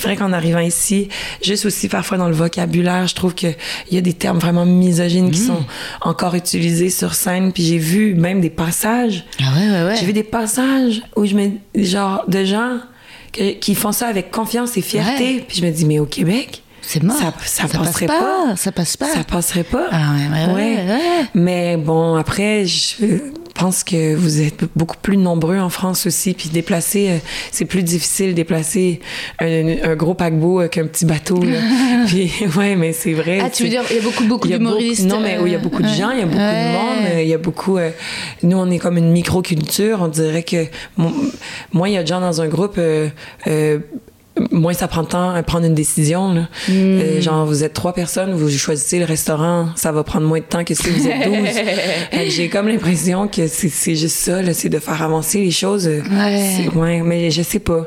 vrai qu'en arrivant ici, juste aussi parfois dans le vocabulaire, je trouve qu'il y a des termes vraiment misogynes qui sont encore utilisés sur scène. Puis j'ai vu même des passages. Ah ouais, ouais, ouais. J'ai vu des passages où je me. genre de gens que- qui font ça avec confiance et fierté. Puis je me dis, mais au Québec, C'est mort. ça, ça, passe passerait pas, pas. ça passe pas. Ça passerait pas. Ah ouais, ouais, ouais. Mais bon, après, je pense que vous êtes beaucoup plus nombreux en France aussi. Puis déplacer, euh, c'est plus difficile déplacer un, un gros paquebot qu'un petit bateau. là. puis ouais, mais c'est vrai. Ah, tu veux dire, il y a beaucoup, beaucoup d'humoristes. Non, mais oui, il y a beaucoup de euh, gens, il y a beaucoup de monde, euh, il y a beaucoup. euh, nous, on est comme une microculture. On dirait que mo- moi, il y a des gens dans un groupe. euh, euh, moins ça prend de temps à prendre une décision. Là. Hmm. Euh, genre, vous êtes trois personnes, vous choisissez le restaurant, ça va prendre moins de temps que si vous êtes douze. J'ai comme l'impression que c'est c'est juste ça, là, c'est de faire avancer les choses. Ouais. C'est- ouais, mais je sais pas.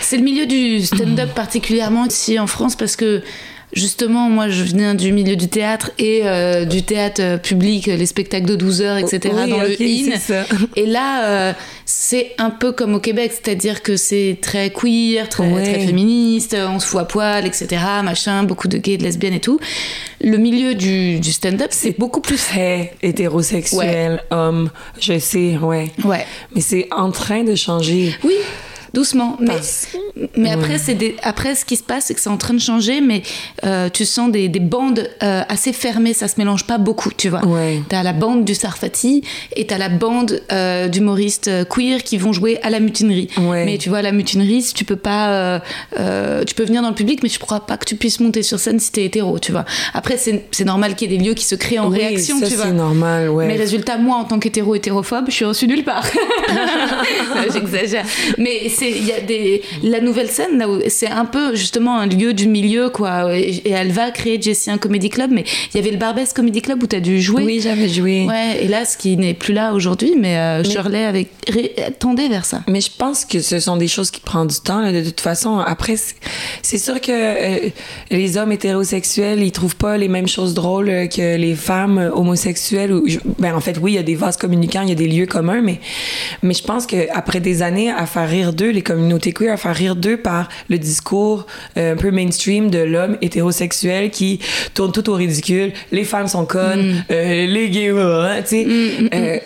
C'est le milieu du stand-up particulièrement ici en France parce que justement, moi je viens du milieu du théâtre et euh, du théâtre euh, public, les spectacles de 12 heures, etc. Oui, dans le in. Et là, euh, c'est un peu comme au Québec, c'est-à-dire que c'est très queer, très, Ouais. très féministe, on se fout à poil, etc. Machin, beaucoup de gays, de lesbiennes et tout. Le milieu du, du stand-up, c'est beaucoup plus. Très hétérosexuel, homme, je sais, ouais. Ouais. Mais c'est en train de changer. Oui, doucement. Mais, Parce- mais après, c'est des- après, ce qui se passe, c'est que c'est en train de changer, mais euh, tu sens des, des bandes euh, assez fermées, ça se mélange pas beaucoup, tu vois. Ouais. T'as la bande du Sarfati et t'as la bande euh, d'humoristes queer qui vont jouer à la mutinerie. Ouais. Mais tu vois, à la mutinerie, si tu peux pas. euh, euh, tu peux venir dans le public, mais je crois pas que tu puisses monter sur scène si t'es hétéro, tu vois. Après, c'est c'est normal qu'il y ait des lieux qui se créent en Oui, réaction, ça, tu vois. c'est normal, ouais. Mais résultat, moi, en tant qu'hétéro hétérophobe, je suis reçue nulle part. J'exagère. Mais c'est il y a des la nouvelle scène là où c'est un peu justement un lieu du milieu quoi et, et elle va créer Jessie un comedy club mais il y avait le Barbès Comedy Club où tu as dû jouer. Oui, j'avais joué. Ouais, et là ce qui n'est plus là aujourd'hui mais, euh, Shirley avec ré- tendait vers ça. Mais je pense que ce sont des choses qui prennent du temps. là. De toute façon, après, c'est- sûr que euh, les hommes hétérosexuels, ils trouvent pas les mêmes choses drôles euh, que les femmes homosexuelles. Ou, ben, en fait, oui, il y a des vases communicants, il y a des lieux communs, mais, mais je pense qu'après des années à faire rire d'eux, les communautés queer, à faire rire d'eux par le discours euh, un peu mainstream de l'homme hétérosexuel qui tourne tout au ridicule. Les femmes sont connes, euh, les gays, tu sais. euh,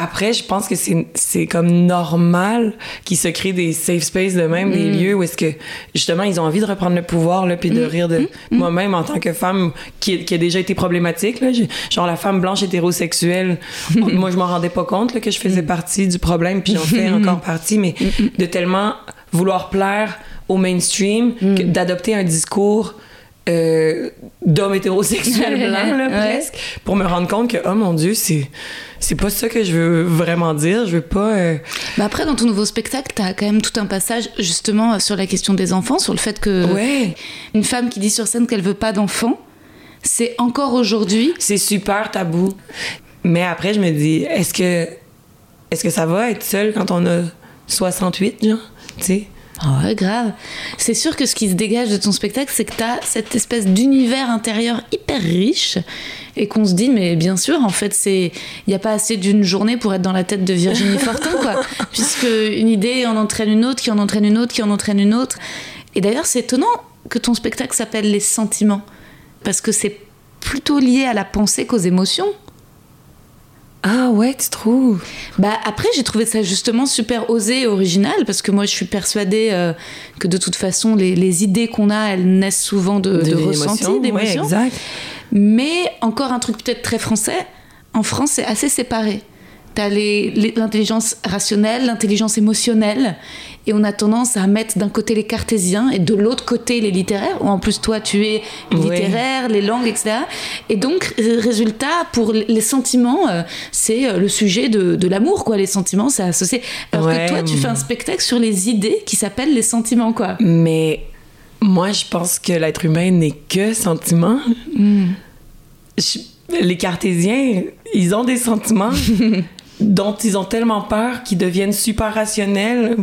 après, je pense que c'est c'est comme normal qu'ils se créent des safe spaces de même, des lieux où est-ce que justement ils ont envie de reprendre le pouvoir là, puis de rire de moi-même en tant que femme qui, qui a déjà été problématique là, genre la femme blanche hétérosexuelle. moi, je m'en rendais pas compte là, que je faisais partie du problème, puis j'en fais encore partie, mais de tellement vouloir plaire au mainstream, d'adopter un discours euh, d'homme hétérosexuel blanc, là, Ouais. presque, pour me rendre compte que, oh mon Dieu, c'est, c'est pas ça que je veux vraiment dire. Je veux pas. euh, Bah après, dans ton nouveau spectacle, t'as quand même tout un passage justement sur la question des enfants, sur le fait que Ouais, une femme qui dit sur scène qu'elle veut pas d'enfants, c'est encore aujourd'hui. c'est super tabou. Mais après, je me dis, est-ce que, est-ce que ça va être seul quand on a 68, genre? Tu sais? Ah ouais, grave. C'est sûr que ce qui se dégage de ton spectacle, c'est que t'as cette espèce d'univers intérieur hyper riche et qu'on se dit, mais bien sûr, en fait, c'est il n'y a pas assez d'une journée pour être dans la tête de Virginie Fortin, quoi. Puisque une idée en entraîne une autre, qui en entraîne une autre, qui en entraîne une autre. Et d'ailleurs, c'est étonnant que ton spectacle s'appelle Les sentiments. Parce que c'est plutôt lié à la pensée qu'aux émotions. Ah ouais, tu trouves? Bah après j'ai trouvé ça justement super osé et original parce que moi je suis persuadée euh, que de toute façon les, les idées qu'on a elles naissent souvent de, de l'émotion, ressentis, ouais, d'émotions. exact. Mais encore un truc peut-être très français, en France c'est assez séparé. T'as l'intelligence rationnelle, l'intelligence émotionnelle, et on a tendance à mettre d'un côté les cartésiens et de l'autre côté les littéraires, où en plus toi tu es littéraire, les langues, etc. Et donc, résultat, pour les sentiments, euh, c'est euh, le sujet de, de l'amour, quoi. Les sentiments, c'est associé. Alors Ouais. que toi, tu fais un spectacle sur les idées qui s'appelle les sentiments, quoi. Mais moi, je pense que l'être humain n'est que sentiment. Je- les cartésiens, ils ont des sentiments dont ils ont tellement peur qu'ils deviennent super rationnels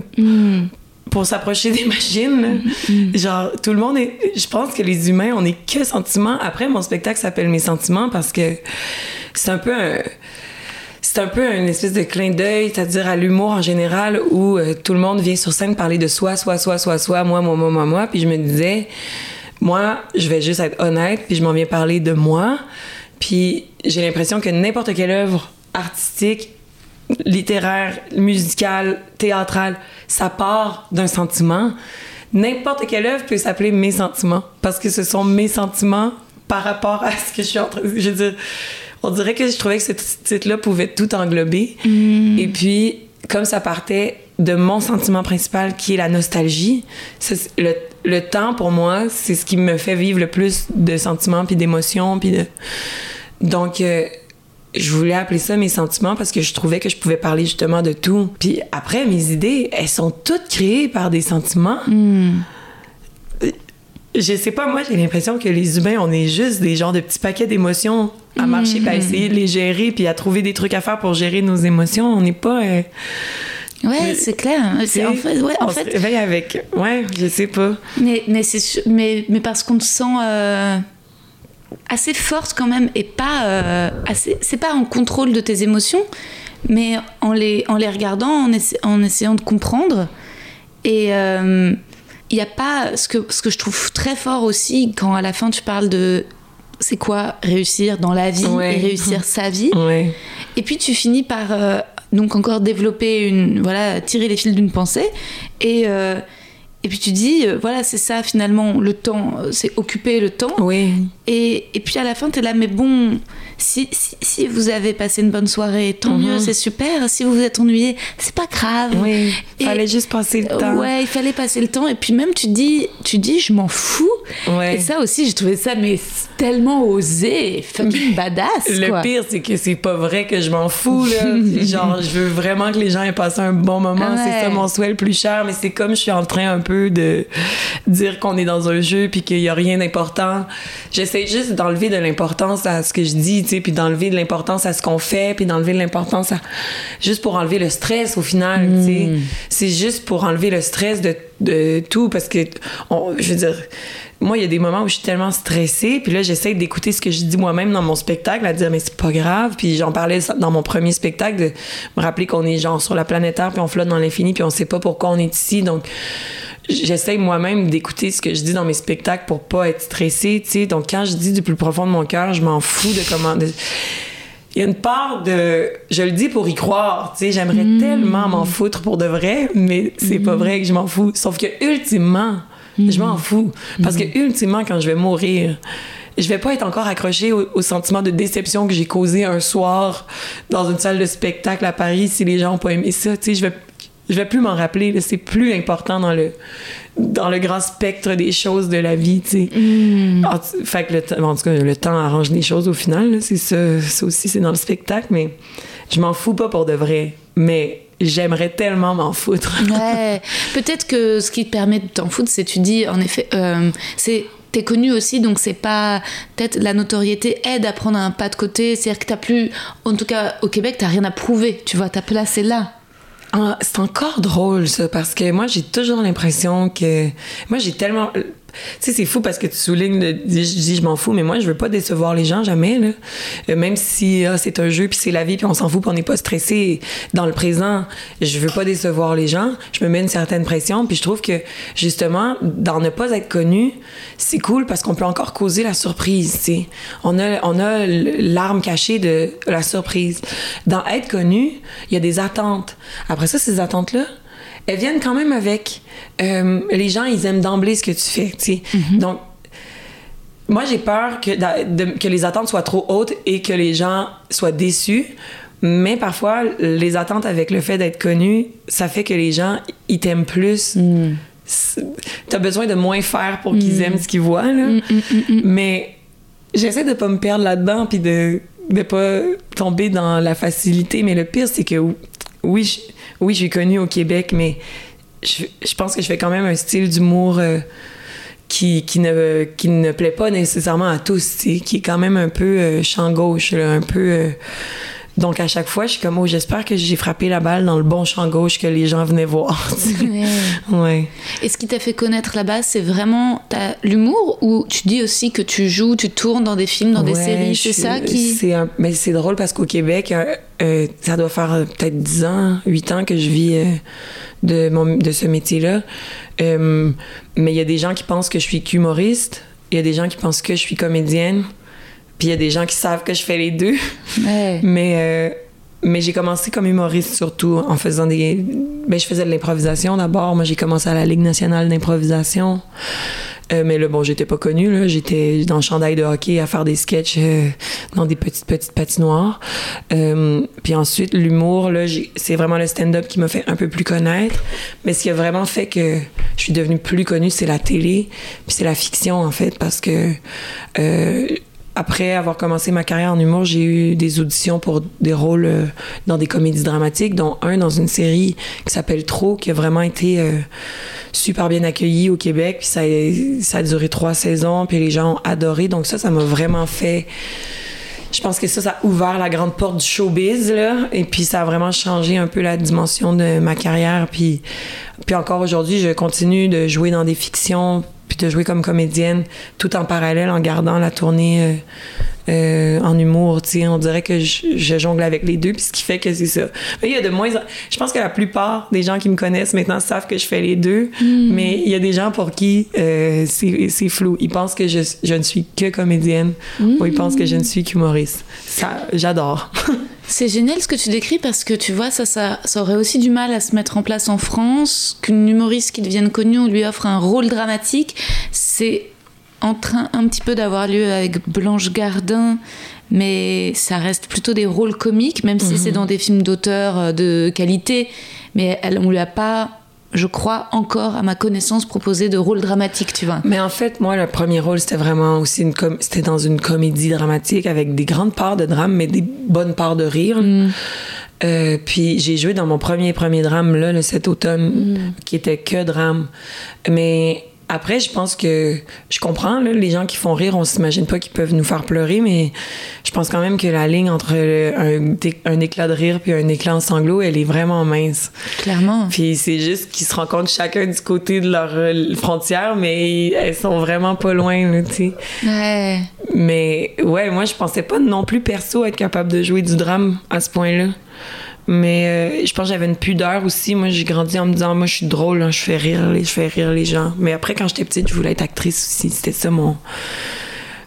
pour s'approcher des machines. Genre, tout le monde est. Je pense que les humains, on est que sentiments. Après, mon spectacle s'appelle Mes sentiments parce que c'est un peu un c'est un peu une espèce de clin d'œil, c'est-à-dire à l'humour en général, où euh, tout le monde vient sur scène parler de soi, soi, soi, soi, soi, moi, moi, moi, moi, moi. Puis je me disais, moi, je vais juste être honnête, puis je m'en viens parler de moi. Puis j'ai l'impression que n'importe quelle œuvre artistique, littéraire, musicale, théâtrale, ça part d'un sentiment. N'importe quelle œuvre peut s'appeler Mes sentiments, parce que ce sont mes sentiments par rapport à ce que je suis en train de... Je veux dire, on dirait que je trouvais que ce titre-là pouvait tout englober. Et puis, comme ça partait de mon sentiment principal, qui est la nostalgie, le, le temps, pour moi, c'est ce qui me fait vivre le plus de sentiments puis d'émotions. Puis de... Donc, euh, je voulais appeler ça mes sentiments parce que je trouvais que je pouvais parler justement de tout. Puis après, mes idées, elles sont toutes créées par des sentiments. Euh, Je sais pas, moi, j'ai l'impression que les humains, on est juste des genres de petits paquets d'émotions à marcher, puis à essayer de les gérer, puis à trouver des trucs à faire pour gérer nos émotions. On n'est pas. euh, Ouais, Mais- c'est clair. C'est en fait, ouais, en on fait, se réveille avec. Ouais, je sais pas. Mais, mais, c'est mais, mais parce qu'on te sent euh, assez forte quand même et pas euh, assez. C'est pas en contrôle de tes émotions, mais en les, en les regardant, en, essa- en essayant de comprendre. Et euh, il y a pas. Ce que, ce que je trouve très fort aussi, quand à la fin tu parles de. C'est quoi réussir dans la vie Ouais. et réussir sa vie Ouais. et puis tu finis par euh, donc encore développer une voilà tirer les fils d'une pensée et euh, et puis tu dis euh, voilà c'est ça finalement le temps euh, c'est occuper le temps Oui. Et, et puis à la fin, tu es là, mais bon, si, si, si vous avez passé une bonne soirée, tant Mhm. mieux, c'est super. Si vous vous êtes ennuyé, c'est pas grave. Oui, Et- fallait juste passer le temps. Ouais, il fallait passer le temps. Et puis même, tu dis, tu dis, je m'en fous. Ouais. Et ça aussi, j'ai trouvé ça mais tellement osé, fucking badass. Le quoi. pire, c'est que c'est pas vrai que je m'en fous, là. Genre, je veux vraiment que les gens aient passé un bon moment. Ouais. C'est ça mon souhait le plus cher. Mais c'est comme je suis en train un peu de dire qu'on est dans un jeu puis qu'il y a rien d'important. J'essaie juste d'enlever de l'importance à ce que je dis, tu sais, puis d'enlever de l'importance à ce qu'on fait, puis d'enlever de l'importance à... Juste pour enlever le stress, au final, tu sais. C'est juste pour enlever le stress de, de tout, parce que, on- je veux dire... Moi, il y a des moments où je suis tellement stressée, puis là, j'essaie d'écouter ce que je dis moi-même dans mon spectacle, à dire, mais c'est pas grave. Puis j'en parlais dans mon premier spectacle, de me rappeler qu'on est genre sur la planète Terre, puis on flotte dans l'infini, puis on sait pas pourquoi on est ici. Donc, j'essaie moi-même d'écouter ce que je dis dans mes spectacles pour pas être stressée, tu sais. Donc, quand je dis du plus profond de mon cœur, je m'en fous de comment. de- il y a une part de. Je le dis pour y croire, tu sais. J'aimerais tellement m'en foutre pour de vrai, mais c'est pas vrai que je m'en fous. Sauf que, ultimement, je m'en fous. Parce que, ultimement, quand je vais mourir, je vais pas être encore accrochée au, au sentiment de déception que j'ai causé un soir dans une salle de spectacle à Paris si les gens ont pas aimé ça. Tu sais, je vais, je vais plus m'en rappeler. C'est plus important dans le, dans le grand spectre des choses de la vie, tu sais. Fait que le, en tout cas, le temps arrange les choses au final. C'est ça, ça aussi, c'est dans le spectacle, mais je m'en fous pas pour de vrai. Mais j'aimerais tellement m'en foutre. Ouais, peut-être que ce qui te permet de t'en foutre, c'est tu dis en effet, euh, c'est t'es connu aussi, donc c'est pas peut-être la notoriété aide à prendre un pas de côté. C'est-à-dire que t'as plus, en tout cas au Québec, t'as rien à prouver. Tu vois, ta place est là. Ah, c'est encore drôle, ça, parce que moi, j'ai toujours l'impression que. Moi, j'ai tellement. Sais, c'est fou parce que tu soulignes, je dis je m'en fous, mais moi, je veux pas décevoir les gens, jamais, là. Euh, même si ah, c'est un jeu, puis c'est la vie, puis on s'en fout, puis on n'est pas stressé dans le présent, je veux pas décevoir les gens. Je me mets une certaine pression, puis je trouve que, justement, dans ne pas être connu, c'est cool parce qu'on peut encore causer la surprise, tu. On a, on a l'arme cachée de la surprise. Dans être connu, il y a des attentes. Après ça, ces attentes-là, elles viennent quand même avec euh, les gens, ils aiment d'emblée ce que tu fais, tu sais. Donc, moi, j'ai peur que, de- que les attentes soient trop hautes et que les gens soient déçus. Mais parfois, les attentes avec le fait d'être connu, ça fait que les gens, ils t'aiment plus. C'est- T'as besoin de moins faire pour qu'ils aiment ce qu'ils voient, là. Mais j'essaie de pas me perdre là-dedans puis de de pas tomber dans la facilité. Mais le pire, c'est que oui, je, oui, je suis connue au Québec, mais je, pense que je fais quand même un style d'humour euh, qui, qui, ne, qui ne plaît pas nécessairement à tous, qui est quand même un peu euh, champ gauche, un peu... euh, donc à chaque fois, je suis comme, oh, j'espère que j'ai frappé la balle dans le bon champ gauche que les gens venaient voir. ouais. Et ce qui t'a fait connaître là-bas, c'est vraiment l'humour ou tu dis aussi que tu joues, tu tournes dans des films, dans des séries, c'est ça qui. C'est un- mais c'est drôle parce qu'au Québec, euh, euh, ça doit faire euh, peut-être 10 ans, 8 ans que je vis euh, de, mon, de ce métier-là. Euh, mais il y a des gens qui pensent que je suis qu'humoriste. Il y a des gens qui pensent que je suis comédienne. Puis il y a des gens qui savent que je fais les deux. Ouais. Mais, euh, mais j'ai commencé comme humoriste surtout en faisant des. Ben, je faisais de l'improvisation d'abord. Moi, j'ai commencé à la Ligue nationale d'improvisation. Euh, mais là, bon, j'étais pas connue. Là. J'étais dans le chandail de hockey à faire des sketchs euh, dans des petites, petites patinoires. Euh, puis ensuite, l'humour, là, j'ai- c'est vraiment le stand-up qui m'a fait un peu plus connaître. Mais ce qui a vraiment fait que je suis devenue plus connue, c'est la télé. Puis c'est la fiction, en fait, parce que. Après avoir commencé ma carrière en humour, j'ai eu des auditions pour des rôles euh, dans des comédies dramatiques, dont un dans une série qui s'appelle Trop, qui a vraiment été euh, super bien accueilli au Québec. Puis ça, a- ça a duré trois saisons, puis les gens ont adoré. Donc ça, ça m'a vraiment fait... Je pense que ça, ça a ouvert la grande porte du showbiz, là. Et puis ça a vraiment changé un peu la dimension de ma carrière. Puis, puis encore aujourd'hui, je continue de jouer dans des fictions, puis de jouer comme comédienne, tout en parallèle, en gardant la tournée euh, en humour. Tu sais, on dirait que je, je jongle avec les deux, puis ce qui fait que c'est ça. Mais il y a de moins... Je pense que la plupart des gens qui me connaissent maintenant savent que je fais les deux, mais il y a des gens pour qui euh, c'est flou. Ils pensent que je, je ne suis que comédienne, ou ils pensent que je ne suis qu'humoriste. Ça, j'adore. C'est génial ce que tu décris parce que tu vois, ça, ça, ça aurait aussi du mal à se mettre en place en France, qu'une humoriste qui devienne connue, on lui offre un rôle dramatique. C'est en train un petit peu d'avoir lieu avec Blanche Gardin, mais ça reste plutôt des rôles comiques, même si c'est dans des films d'auteur euh, de qualité. Mais elle, on lui a pas, je crois, encore à ma connaissance, proposé de rôle dramatique, tu vois. Mais en fait, moi, le premier rôle, c'était vraiment aussi une com- c'était dans une comédie dramatique avec des grandes parts de drame, mais des bonnes parts de rire. Euh, puis j'ai joué dans mon premier premier drame là, le cet automne, qui était que drame. Mais après, je pense que je comprends là, les gens qui font rire, on s'imagine pas qu'ils peuvent nous faire pleurer, mais je pense quand même que la ligne entre le- un, éclat de rire puis un éclat en sanglots, elle est vraiment mince. Clairement. Puis c'est juste qu'ils se rencontrent chacun du côté de leur euh, frontière, mais elles sont vraiment pas loin, là, tu sais. Ouais. Mais ouais, moi, je pensais pas non plus perso être capable de jouer du drame à ce point-là. Mais euh, je pense que j'avais une pudeur aussi. Moi, j'ai grandi en me disant, moi, je suis drôle, hein, je fais rire, les, je fais rire les gens. Mais après, quand j'étais petite, je voulais être actrice aussi. C'était ça mon.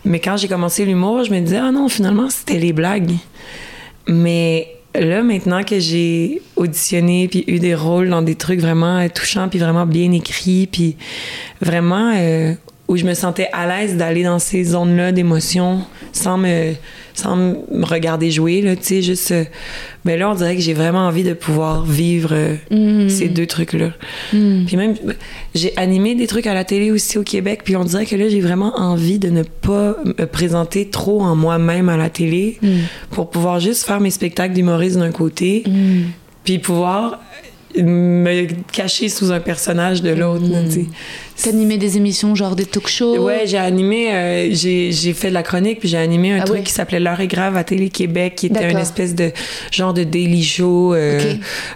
Mais quand j'ai commencé l'humour, je me disais, ah non, finalement, c'était les blagues. Mais là, maintenant que j'ai auditionné puis eu des rôles dans des trucs vraiment touchants puis vraiment bien écrits puis vraiment euh, où je me sentais à l'aise d'aller dans ces zones-là d'émotion sans me sans me regarder jouer là, tu sais juste euh, mais là on dirait que j'ai vraiment envie de pouvoir vivre euh, ces deux trucs-là. Puis même j'ai animé des trucs à la télé aussi au Québec puis on dirait que là j'ai vraiment envie de ne pas me présenter trop en moi-même à la télé pour pouvoir juste faire mes spectacles d'humoriste d'un côté puis pouvoir me cacher sous un personnage de l'autre, sais. T'animais des émissions genre des talk shows? Ouais, j'ai animé, euh, j'ai fait de la chronique, puis j'ai animé un Ah truc ouais? qui s'appelait L'heure est grave à Télé-Québec, qui était une espèce de genre de daily show, euh,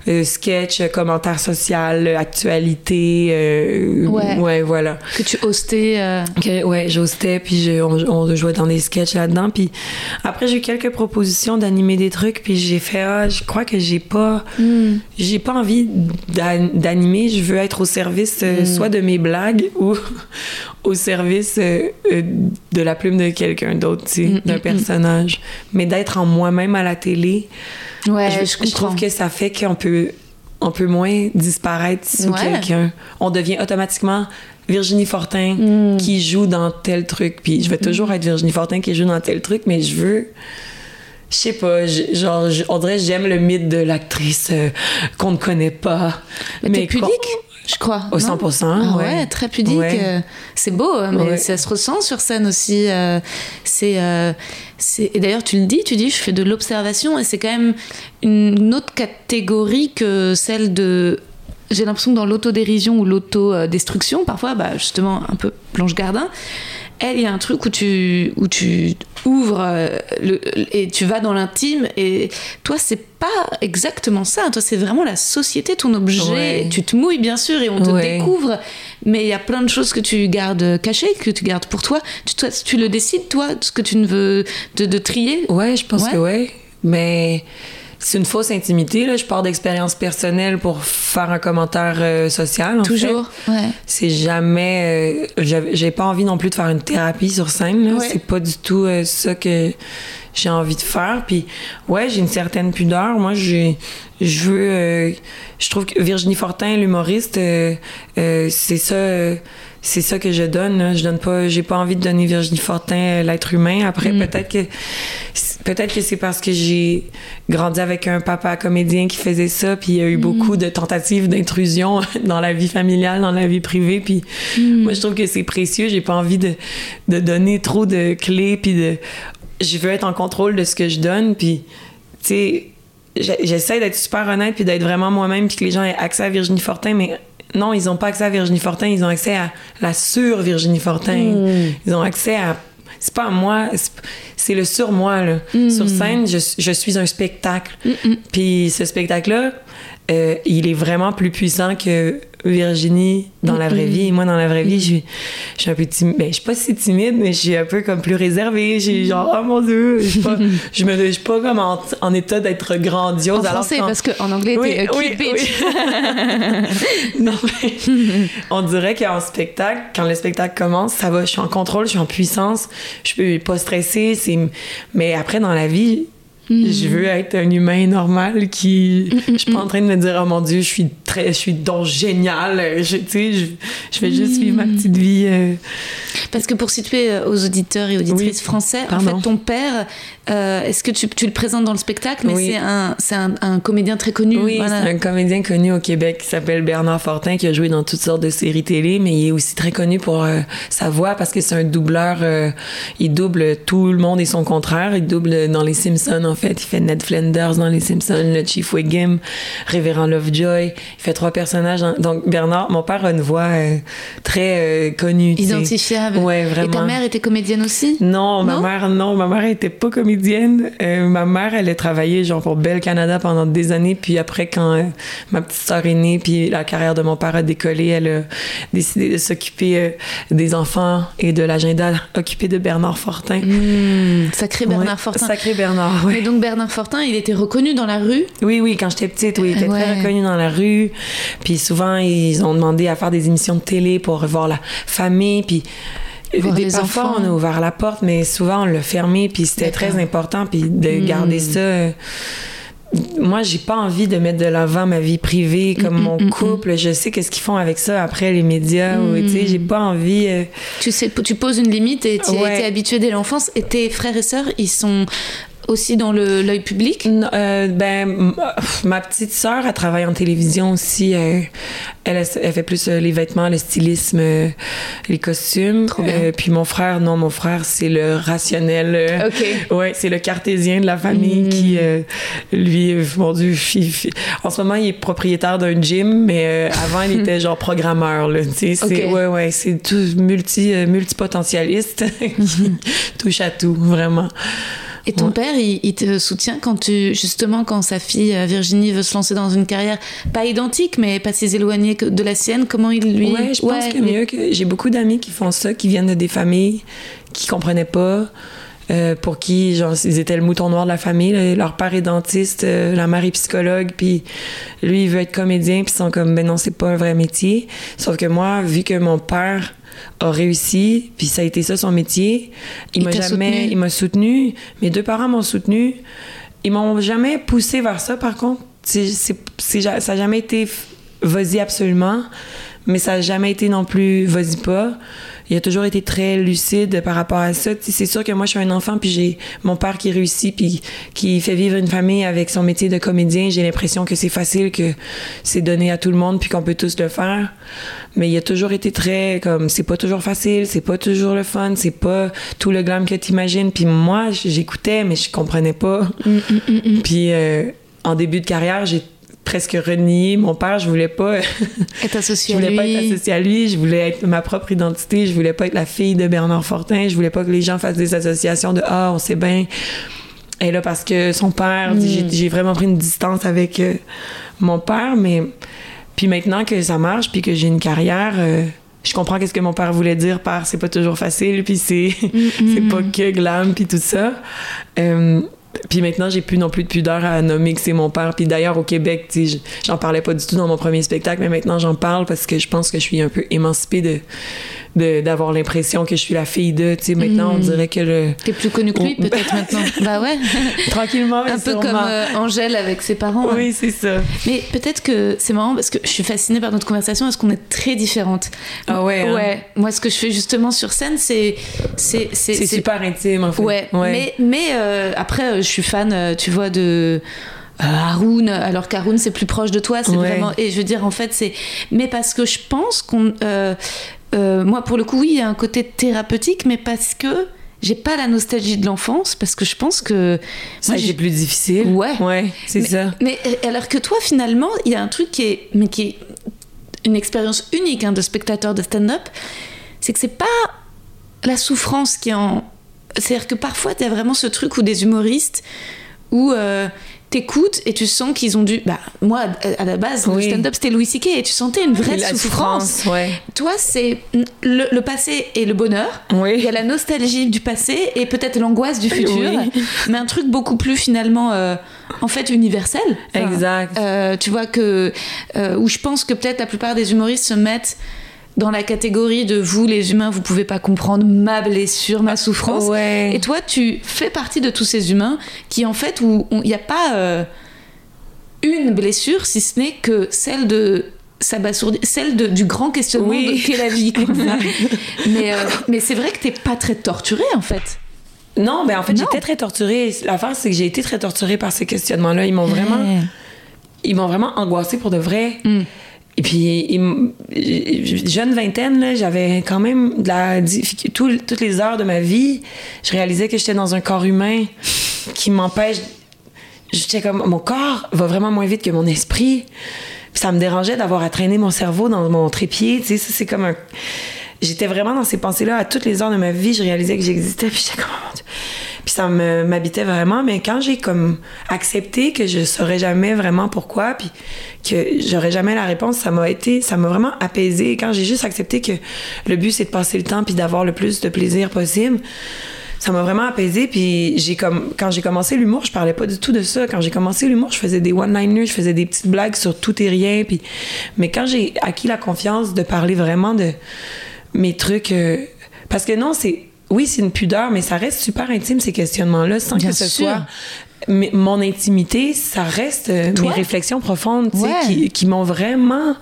euh, sketch, euh, commentaire social, actualité. euh, Ouais. voilà. Que tu hostais. Que, ouais, j'hostais, puis je- on, on jouait dans des sketchs là-dedans. Puis après, j'ai eu quelques propositions d'animer des trucs, puis j'ai fait, ah, je crois que j'ai pas, hmm. j'ai pas envie d'animer. Je veux être au service euh, soit de mes blagues ou au service euh, euh, de la plume de quelqu'un d'autre, tu sais, Mm, d'un mm, personnage. Mais d'être en moi-même à la télé, Ouais, je, je, je trouve que ça fait qu'on peut, on peut moins disparaître sous Ouais. quelqu'un. On devient automatiquement Virginie Fortin Mm. qui joue dans tel truc. Puis je vais toujours être Virginie Fortin qui joue dans tel truc, mais je veux. Je sais pas, genre, on dirait j'aime le mythe de l'actrice euh, qu'on ne connaît pas. Mais t'es pudique, je crois. Au non 100%, Ah ouais. ouais, très pudique. Ouais. euh, C'est beau, euh, mais Ouais. ça se ressent sur scène aussi. C'est, euh, c'est- et d'ailleurs, tu le dis, tu dis, je fais de l'observation, et c'est quand même une autre catégorie que celle de. J'ai l'impression que dans l'autodérision ou l'autodestruction, parfois, bah, justement, un peu Blanche Gardin, elle, il y a un truc où tu, où tu ouvres euh, le, et tu vas dans l'intime. Et toi, c'est pas exactement ça. Toi, c'est vraiment la société, ton objet. Ouais. Tu te mouilles, bien sûr, et on te Ouais. découvre. Mais il y a plein de choses que tu gardes cachées, que tu gardes pour toi. Tu, toi, tu le décides, toi, ce que tu ne veux de, de trier. Ouais, je pense Ouais. que ouais. Mais c'est une fausse intimité. Là. Je pars d'expérience personnelle pour faire un commentaire euh, social. en Toujours. fait. Ouais. C'est jamais. euh, J'ai pas envie non plus de faire une thérapie sur scène. là. Ouais. C'est pas du tout euh, ça que j'ai envie de faire. Puis, ouais, j'ai une certaine pudeur. Moi, j'ai. Je veux. euh, je trouve que Virginie Fortin, l'humoriste, euh, euh, c'est ça. C'est ça que je donne. là. Je donne pas. J'ai pas envie de donner Virginie Fortin euh, l'être humain. Après, peut-être que peut-être que c'est parce que j'ai grandi avec un papa comédien qui faisait ça, puis il y a eu beaucoup de tentatives d'intrusion dans la vie familiale, dans la vie privée, puis moi je trouve que c'est précieux. J'ai pas envie de, de donner trop de clés, puis de je veux être en contrôle de ce que je donne, puis tu sais j'essaie d'être super honnête puis d'être vraiment moi-même puis que les gens aient accès à Virginie Fortin mais non ils ont pas accès à Virginie Fortin ils ont accès à la sur Virginie Fortin. Ils ont accès à c'est pas à moi c'est- le sur moi là sur scène je, je suis un spectacle. Puis ce spectacle là il est vraiment plus puissant que Virginie dans la vraie vie. Moi, dans la vraie vie, je suis, je suis un peu timide. Ben, je suis pas si timide, mais je suis un peu comme plus réservée. J'ai genre, oh mon Dieu, je suis pas, je me, je suis pas comme en, en état d'être grandiose. En alors français, qu'en- parce qu'en anglais, Oui, t'es oui, bitch. non, mais on dirait qu'en spectacle, quand le spectacle commence, ça va, je suis en contrôle, je suis en puissance, je peux pas stresser, c'est... Mais après, dans la vie, Je veux être un humain normal qui. Je suis pas en train de me dire, oh mon Dieu, je suis très. Je suis donc génial. Je, tu sais, je, je vais juste vivre ma petite vie. euh. Parce que pour situer euh, aux auditeurs et auditrices Oui. français, en fait, ton père, euh, est-ce que tu, tu le présentes dans le spectacle Mais Oui. c'est un, un, un comédien très connu. Oui, voilà. c'est un comédien connu au Québec qui s'appelle Bernard Fortin, qui a joué dans toutes sortes de séries télé, mais il est aussi très connu pour euh, sa voix parce que c'est un doubleur. euh, il double tout le monde et son contraire. Il double dans Les Simpsons, en fait. Il fait Ned Flanders dans Les Simpsons, le Chief Wiggum, Révérend Lovejoy. Il fait trois personnages. dans- Donc, Bernard, mon père a une voix très connue. Identifiable. Ouais, Et ta mère était comédienne aussi? Non, ma Non? mère, non, ma mère était pas comédienne. Euh, ma mère, elle a travaillé genre pour Belle Canada pendant des années, puis après quand euh, ma petite sœur est née, puis la carrière de mon père a décollé, elle a décidé de s'occuper euh, des enfants et de l'agenda occupé de Bernard Fortin. Hmm, Sacré Bernard Ouais, Fortin. Sacré Bernard, oui. Mais donc Bernard Fortin, il était reconnu dans la rue? Oui, oui, quand j'étais petite, oui, il était Ouais. très reconnu dans la rue. Puis souvent, ils ont demandé à faire des émissions de télé pour revoir la famille. Puis Voir des, les parfois, enfants. on a ouvert la porte, mais souvent, on l'a fermé. Puis c'était très important. Puis de Mm. garder ça. euh, Moi, j'ai pas envie de mettre de l'avant ma vie privée comme Mm, mon couple. Je sais qu'est-ce qu'ils font avec ça après les médias. ou, tu sais, j'ai pas envie. euh, Tu sais, tu poses une limite et tu Ouais. es habitué dès l'enfance. Et tes frères et sœurs, ils sont aussi dans l'œil public? Euh, ben, ma petite sœur, elle travaille en télévision aussi. euh, elle, elle fait plus euh, les vêtements, le stylisme, les costumes. Euh, puis mon frère, non, mon frère, c'est le rationnel. Ok. Ouais, c'est le cartésien de la famille Mm. qui, euh, lui, mon Dieu, en ce moment, il est propriétaire d'un gym, mais avant, il était genre programmeur. Là, tu sais, c'est, Ok. ouais, ouais, c'est tout multi, multipotentialiste qui touche à tout, vraiment. Et ton Ouais. père, il, il te soutient quand tu, justement, quand sa fille euh, Virginie veut se lancer dans une carrière pas identique, mais pas si éloignée de la sienne. Comment il lui Ouais, je pense que mieux que j'ai beaucoup d'amis qui font ça, qui viennent de des familles qui comprenaient pas. Euh, pour qui, genre, ils étaient le mouton noir de la famille. là. Leur père est dentiste, euh, la mère est psychologue, puis lui, il veut être comédien, puis ils sont comme, ben non, c'est pas un vrai métier. Sauf que moi, vu que mon père a réussi, puis ça a été ça son métier, il, Il m'a jamais, soutenu. il m'a soutenu. Mes deux parents m'ont soutenu. Ils m'ont jamais poussé vers ça, par contre. C'est, c'est, c'est ja- ça n'a jamais été vas-y absolument, mais ça n'a jamais été non plus vas-y pas. Il a toujours été très lucide par rapport à ça. C'est sûr que moi, je suis un enfant, puis j'ai mon père qui réussit, puis qui fait vivre une famille avec son métier de comédien. J'ai l'impression que c'est facile, que c'est donné à tout le monde, puis qu'on peut tous le faire. Mais il a toujours été très comme c'est pas toujours facile, c'est pas toujours le fun, c'est pas tout le glam que t'imagines. Puis moi, j'écoutais, mais je comprenais pas. Puis euh, en début de carrière, j'ai presque renié mon père. Je voulais pas. Être associé Je voulais à pas lui. être associée à lui, je voulais être ma propre identité, je voulais pas être la fille de Bernard Fortin, je voulais pas que les gens fassent des associations de ah, on sait bien. Et là, parce que son père, Mm. j'ai- vraiment pris une distance avec euh, mon père, mais puis maintenant que ça marche, puis que j'ai une carrière, euh, je comprends qu'est-ce que mon père voulait dire par c'est pas toujours facile, puis c'est Mm, c'est pas que glam, puis tout ça. Euh, puis maintenant, j'ai plus non plus de pudeur à nommer que c'est mon père. Puis d'ailleurs, au Québec, j'en parlais pas du tout dans mon premier spectacle, mais maintenant, j'en parle parce que je pense que je suis un peu émancipée de- d'avoir l'impression que je suis la fille de. Tu sais, maintenant, on dirait que le... T'es plus connu que lui, Oh. peut-être maintenant. bah ouais. Tranquillement, mais Un peu sûrement. comme euh, Angèle avec ses parents. hein. Oui, c'est ça. Mais peut-être que c'est marrant parce que je suis fascinée par notre conversation parce qu'on est très différentes? Ah ouais, hein? Ouais. Moi, ce que je fais justement sur scène, c'est c'est C'est super intime, en fait. Ouais. Mais mais euh, après, euh, je suis fan, euh, tu vois, de euh, Haroun, alors qu'Haroun c'est plus proche de toi, c'est Ouais. vraiment. Et je veux dire, en fait, c'est. Mais parce que je pense qu'on. euh, euh, moi, pour le coup, oui, il y a un côté thérapeutique, mais parce que j'ai pas la nostalgie de l'enfance, parce que je pense que. Ça j'ai- plus difficile. Ouais. Ouais, c'est ça. Mais alors que toi, finalement, il y a un truc qui est, mais qui est une expérience unique hein, de spectateur de stand-up, c'est que c'est pas la souffrance qui est en. C'est-à-dire que parfois, tu as vraiment ce truc où des humoristes où euh, t'écoutes et tu sens qu'ils ont dû. Bah, moi, à- la base, le Oui. stand-up, c'était Louis C.K. et tu sentais une vraie souffrance. ouais. Toi, c'est le, le passé et le bonheur. Oui. Il y a la nostalgie du passé et peut-être l'angoisse du futur, Oui. mais un truc beaucoup plus finalement, euh, en fait, universel. Enfin, Exact. euh, tu vois que euh, où je pense que peut-être la plupart des humoristes se mettent dans la catégorie de vous, les humains, vous pouvez pas comprendre ma blessure, ma souffrance. Ouais. Et toi, tu fais partie de tous ces humains qui, en fait, où il n'y a pas euh, une blessure, si ce n'est que celle de celle de- du grand questionnement Oui. de qu'est la vie. mais euh, mais c'est vrai que t'es pas très torturée, en fait. Non, ben en fait, j'étais très torturée. L'affaire, c'est que j'ai été très torturée par ces questionnements-là. Ils m'ont vraiment, ils m'ont vraiment angoissée pour de vrai. Mm. Et puis, jeune vingtaine, j'avais quand même de la tout- toutes les heures de ma vie, je réalisais que j'étais dans un corps humain qui m'empêche. J'étais comme, mon corps va vraiment moins vite que mon esprit. Ça me dérangeait d'avoir à traîner mon cerveau dans mon trépied. Tu sais, ça, c'est comme. J'étais vraiment dans ces pensées-là à toutes les heures de ma vie. Je réalisais que j'existais. Puis j'étais comme, oh mon Dieu. Puis ça m'habitait vraiment. Mais quand j'ai comme accepté que je saurais jamais vraiment pourquoi, puis que j'aurais jamais la réponse, ça m'a été, ça m'a vraiment apaisé. Quand j'ai juste accepté que le but c'est de passer le temps puis d'avoir le plus de plaisir possible, ça m'a vraiment apaisé puis j'ai comme quand j'ai commencé l'humour je parlais pas du tout de ça quand j'ai commencé l'humour je faisais des one liners je faisais des petites blagues sur tout et rien puis mais quand j'ai acquis la confiance de parler vraiment de mes trucs euh, parce que non c'est oui c'est une pudeur mais ça reste super intime ces questionnements là sans Bien que ce sûr. soit mais mon intimité, ça reste euh, mes réflexions profondes, Ouais. qui, qui m'ont vraiment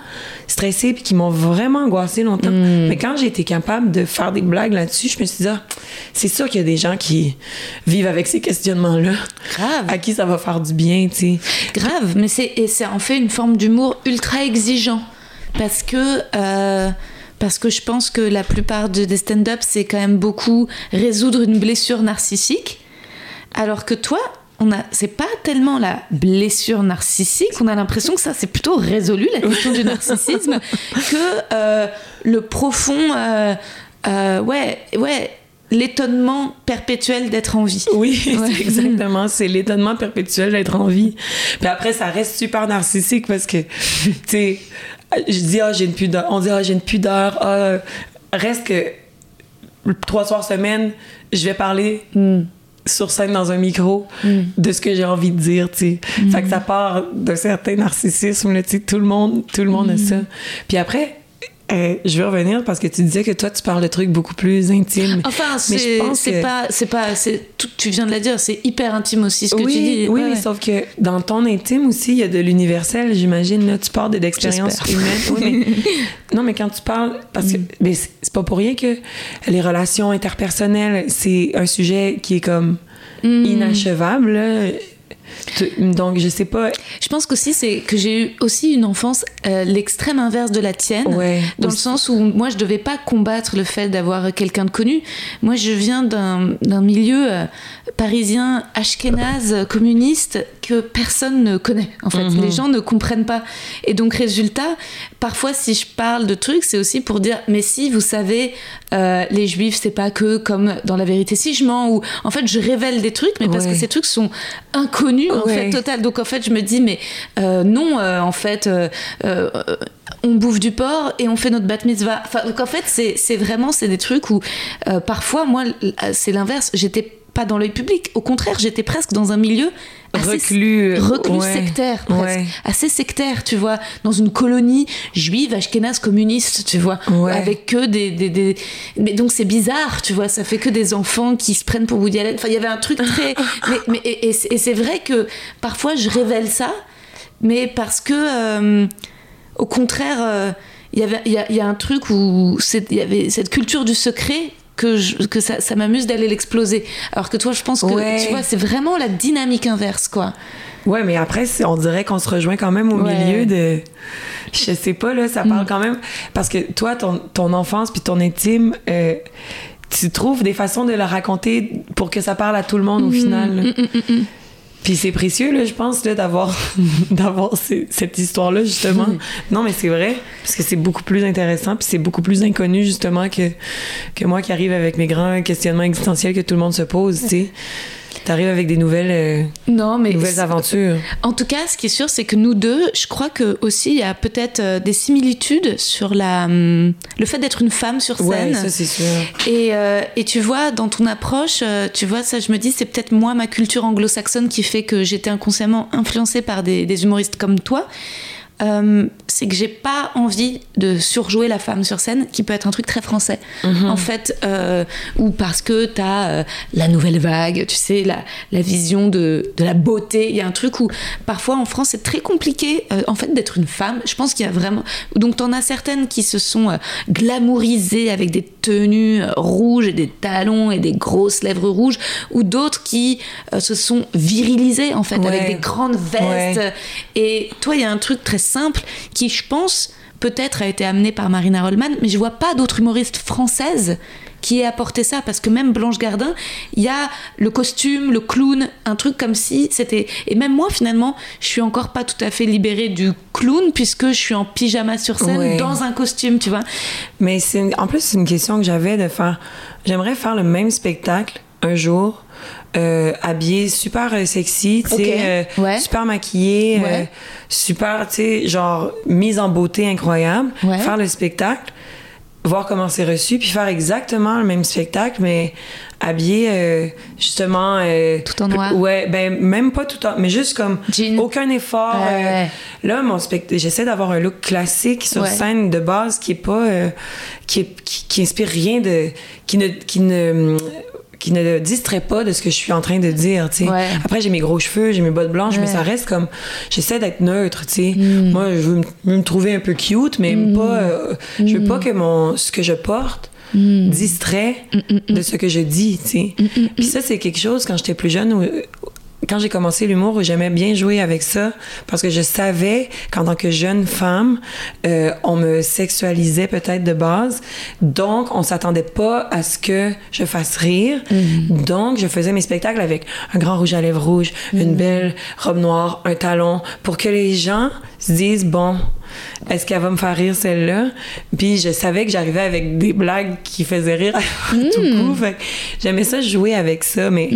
stressée puis qui m'ont vraiment angoissée longtemps. Hmm. Mais quand j'ai été capable de faire des blagues là-dessus, je me suis dit, ah, c'est sûr qu'il y a des gens qui vivent avec ces questionnements-là. Grave. À qui ça va faire du bien, tu sais. Grave, mais c'est en fait une forme d'humour ultra exigeant parce que euh, parce que je pense que la plupart de- des stand-up c'est quand même beaucoup résoudre une blessure narcissique, alors que toi on a c'est pas tellement la blessure narcissique, on a l'impression que ça c'est plutôt résolu la question du narcissisme que euh, le profond euh, euh, ouais ouais l'étonnement perpétuel d'être en vie. Oui, Ouais. c'est exactement. C'est l'étonnement perpétuel d'être en vie. Puis après, ça reste super narcissique parce que, tu sais, je dis, ah, j'ai une pudeur. On dit, ah, j'ai une pudeur. Ah, reste que trois soirs semaine, je vais parler sur scène dans un micro de ce que j'ai envie de dire, tu sais. Fait que ça part d'un certain narcissisme, là, tu sais. Tout le monde, tout le monde a ça. Puis après, euh, je veux revenir parce que tu disais que toi, tu parles de trucs beaucoup plus intimes. Enfin, c'est que- pas, c'est pas, c'est tout. Tu viens de la dire, c'est hyper intime aussi ce que oui, tu dis. Oui, Ouais, sauf que dans ton intime aussi, il y a de l'universel, j'imagine. Là, tu parles de- d'expériences humaines. Oui, mais- non, mais quand tu parles, parce que Mm. mais c'est c'est pas pour rien que les relations interpersonnelles, c'est un sujet qui est comme Mm. inachevable. là. Donc, je sais pas. Je pense qu'aussi c'est que j'ai eu aussi une enfance euh, l'extrême inverse de la tienne, Ouais, dans le sens où moi je devais pas combattre le fait d'avoir quelqu'un de connu. Moi je viens d'un milieu euh, parisien ashkénaze communiste que personne ne connaît. En fait, Mhm. les gens ne comprennent pas. Et donc résultat, parfois si je parle de trucs, c'est aussi pour dire mais si vous savez, euh, les juifs c'est pas que comme dans la vérité si je mens ou en fait je révèle des trucs, mais parce que ces trucs sont inconnus en Ouais. fait total. Donc en fait je me dis mais euh, non euh, en fait on bouffe du porc et on fait notre bat mitzvah. Enfin, donc en fait c'est vraiment c'est des trucs où parfois moi c'est l'inverse. J'étais pas dans l'œil public. Au contraire j'étais presque dans un milieu assez Reclus. reclus ouais. sectaire presque. Ouais. assez sectaire tu vois dans une colonie juive ashkénaze communiste tu vois Ouais. avec que des, des, des- mais donc c'est bizarre tu vois ça fait que des enfants qui se prennent pour Woody Allen enfin il y avait un truc très mais, mais- et, et c'est- vrai que parfois je révèle ça mais parce que euh, au contraire euh, il y avait il y a, il y a un truc où il y avait cette culture du secret que, je- que ça, ça m'amuse d'aller l'exploser alors que toi je pense que Ouais. tu vois c'est vraiment la dynamique inverse quoi Ouais, mais après, on dirait qu'on se rejoint quand même au Ouais. milieu de. Je sais pas, là, ça Mm. parle quand même. Parce que toi, ton, ton enfance puis ton intime, euh, tu trouves des façons de le raconter pour que ça parle à tout le monde Mm. au final. là. Puis c'est précieux, là, je pense, là, d'avoir, cette histoire-là, justement. Non, mais c'est vrai, parce que c'est beaucoup plus intéressant, puis c'est beaucoup plus inconnu, justement, que, que moi qui arrive avec mes grands questionnements existentiels que tout le monde se pose, tu sais. T'arrives avec des nouvelles, euh, non mais nouvelles aventures. En tout cas, ce qui est sûr, c'est que nous deux, je crois que aussi il y a peut-être euh, des similitudes sur la, hum, le fait d'être une femme sur scène. Ouais, ça c'est sûr. Et, euh, et tu vois, dans ton approche, euh, tu vois, ça, je me dis, c'est peut-être moi, ma culture anglo-saxonne, qui fait que j'étais inconsciemment influencée par des, des humoristes comme toi. Euh, c'est que j'ai pas envie de surjouer la femme sur scène, qui peut être un truc très français. En fait, euh, ou parce que tu as la nouvelle vague, tu sais, la, la vision de, de la beauté. Il y a un truc où parfois en France c'est très compliqué euh, en fait d'être une femme. Je pense qu'il y a vraiment. Donc t'en as certaines qui se sont euh, glamourisées avec des tenues euh, rouges et des talons et des grosses lèvres rouges, ou d'autres qui euh, se sont virilisées en fait avec des grandes vestes. Ouais. Et toi, il y a un truc très simple qui, je pense, peut-être a été amené par Marina Rollman, mais je vois pas d'autres humoristes françaises qui aient apporté ça parce que même Blanche Gardin, il y a le costume, le clown, un truc comme si c'était et même moi finalement, je suis encore pas tout à fait libérée du clown puisque je suis en pyjama sur scène Ouais. dans un costume, tu vois. Mais c'est en plus, c'est une question que j'avais de faire. J'aimerais faire le même spectacle un jour, euh, habillé super euh, sexy, tu sais, euh, Ouais. super maquillé, euh, super, tu sais, genre mise en beauté incroyable. Ouais. Faire le spectacle, voir comment c'est reçu, puis faire exactement le même spectacle, mais habillé euh, justement. euh, Tout en noir. Ouais, ben même pas tout en. Mais juste comme. Jean. Aucun effort. Euh. Là, mon spect... j'essaie d'avoir un look classique sur scène de base qui est pas. euh, qui, est- qui, qui inspire rien de. qui ne. qui ne qui ne distrait pas de ce que je suis en train de dire, tu sais. Ouais. Après, j'ai mes gros cheveux, j'ai mes bottes blanches, mais ça reste comme... J'essaie d'être neutre, tu sais. Mm. Moi, je veux, me- trouver un peu cute, mais pas... euh, je veux pas Mm. que mon, ce que je porte distrait de ce que je dis, tu sais. Puis ça, c'est quelque chose, quand j'étais plus jeune, où- quand j'ai commencé l'humour, j'aimais bien jouer avec ça, parce que je savais qu'en tant que jeune femme, euh, on me sexualisait peut-être de base, donc on s'attendait pas à ce que je fasse rire. Donc je faisais mes spectacles avec un grand rouge à lèvres rouge, une belle robe noire, un talon, pour que les gens se disent bon, est-ce qu'elle va me faire rire celle-là? Puis je savais que j'arrivais avec des blagues qui faisaient rire à tout coup. J'aimais ça jouer avec ça, mais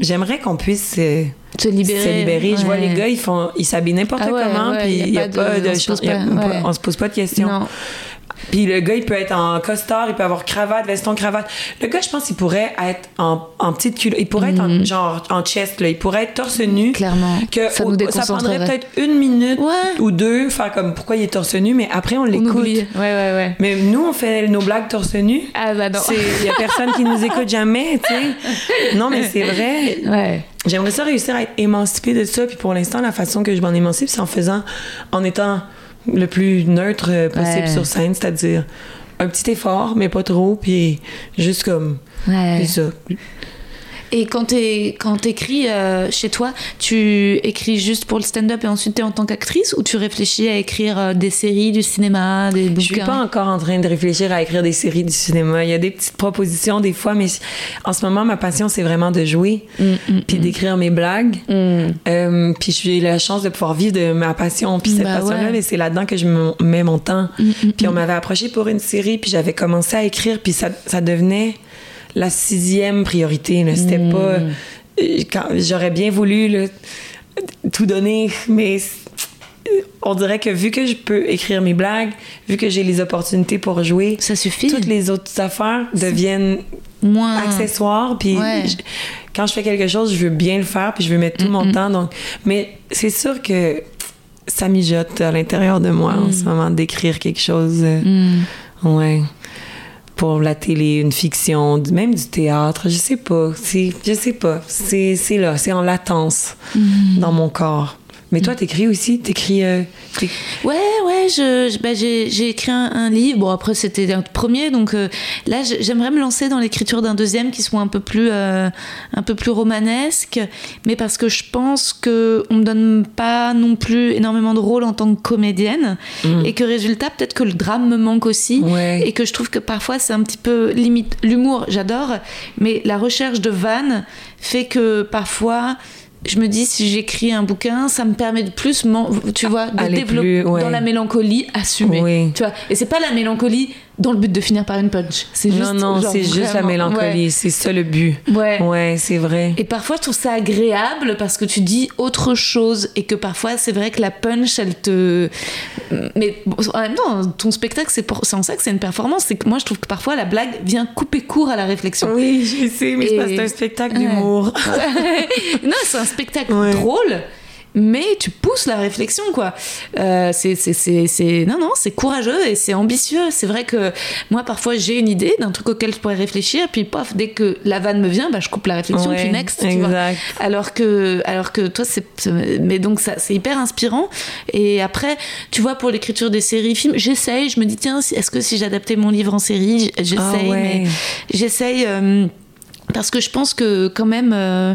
j'aimerais qu'on puisse euh, Se libérer. se libérer. Je vois les gars, ils font, ils s'habillent n'importe Ah ouais, comment, ouais, puis y a il y a pas pas de- de, on se pose il y a pas- on se pose pas de questions. Non. Puis le gars, il peut être en costard, il peut avoir cravate, veston, cravate. Le gars, je pense, il pourrait être en, en petite culotte. Il pourrait être en, genre en chest, là. Il pourrait être torse nu. Clairement. Que Ça nous ça prendrait peut-être une minute Ouais. ou deux, faire comme pourquoi il est torse nu, mais après, on l'écoute. Ouais, ouais, ouais. Mais nous, on fait nos blagues torse nu. Ah bah non. Il y a personne qui nous écoute jamais, tu sais. Non, mais c'est vrai. Ouais. J'aimerais ça réussir à être émancipée de ça. Puis pour l'instant, la façon que je m'en émancipe, c'est en faisant, en étant le plus neutre euh, possible Ouais. sur scène, c'est-à-dire un petit effort, mais pas trop, puis juste comme. Ouais. C'est ça. Et quand quand t'écris euh, chez toi, tu écris juste pour le stand-up et ensuite t'es en tant qu'actrice ou tu réfléchis à écrire euh, des séries, du cinéma, des bouquins Je suis pas encore en train de réfléchir à écrire des séries du cinéma. Il y a des petites propositions des fois, mais en ce moment, ma passion, c'est vraiment de jouer, Mm, puis d'écrire mes blagues. Euh, puis j'ai la chance de pouvoir vivre de ma passion. Puis cette Bah passion-là, ouais. Mm, mais c'est là-dedans que je me mets mon temps. Puis on m'avait approché pour une série, puis j'avais commencé à écrire, puis ça, ça devenait la sixième priorité. C'était Mm. pas... euh, quand- J'aurais bien voulu là, tout donner, mais on dirait que vu que je peux écrire mes blagues, vu que j'ai les opportunités pour jouer, Ça suffit. toutes les autres affaires deviennent Moins. accessoires puis Ouais. quand je fais quelque chose je veux bien le faire puis je veux mettre tout mon temps donc mais c'est sûr que ça mijote à l'intérieur de moi en ce moment d'écrire quelque chose euh, Mm. ouais pour la télé une fiction même du théâtre je sais pas je sais pas c'est c'est là c'est en latence dans mon corps mais toi t'écris aussi t'écris euh, Ouais, ouais, je, je- bah, j'ai, écrit un, un livre. Bon, après, c'était un premier, donc euh, là, j'aimerais me lancer dans l'écriture d'un deuxième qui soit un peu plus, euh, un peu plus romanesque, mais parce que je pense que on me donne pas non plus énormément de rôle en tant que comédienne, et que résultat, peut-être que le drame me manque aussi, Ouais. et que je trouve que parfois c'est un petit peu limite. L'humour, j'adore, mais la recherche de vannes fait que parfois. Je me dis, si j'écris un bouquin, ça me permet de plus, tu vois, de Aller développer plus, ouais. dans la mélancolie assumée. Oui. Tu vois, et c'est pas la mélancolie dans le but de finir par une punch. C'est juste. non non c'est juste la mélancolie c'est ça le but Ouais. Ouais. c'est vrai Et parfois, je trouve ça agréable parce que tu dis autre chose et que parfois, c'est vrai que la punch, elle te. Mais bon, en même temps, ton spectacle, c'est pour... c'est en ça que c'est une performance. C'est que moi, je trouve que parfois, la blague vient couper court à la réflexion. Oui, je sais, mais c'est Et- c'est un spectacle d'humour. non, c'est un spectacle Ouais. drôle. Mais tu pousses la réflexion, quoi. Euh, c'est, c'est, c'est, c'est- non, non, c'est courageux et c'est ambitieux. C'est vrai que moi, parfois, j'ai une idée d'un truc auquel je pourrais réfléchir, puis paf, dès que la vanne me vient, bah, je coupe la réflexion, Ouais, puis next, tu vois. Alors que, alors que toi, c'est, mais donc ça, c'est hyper inspirant. Et après, tu vois, pour l'écriture des séries, films, j'essaye. Je me dis tiens, est-ce que si j'adaptais mon livre en série, j'essaye, ouais. mais j'essaye euh, parce que je pense que quand même. euh,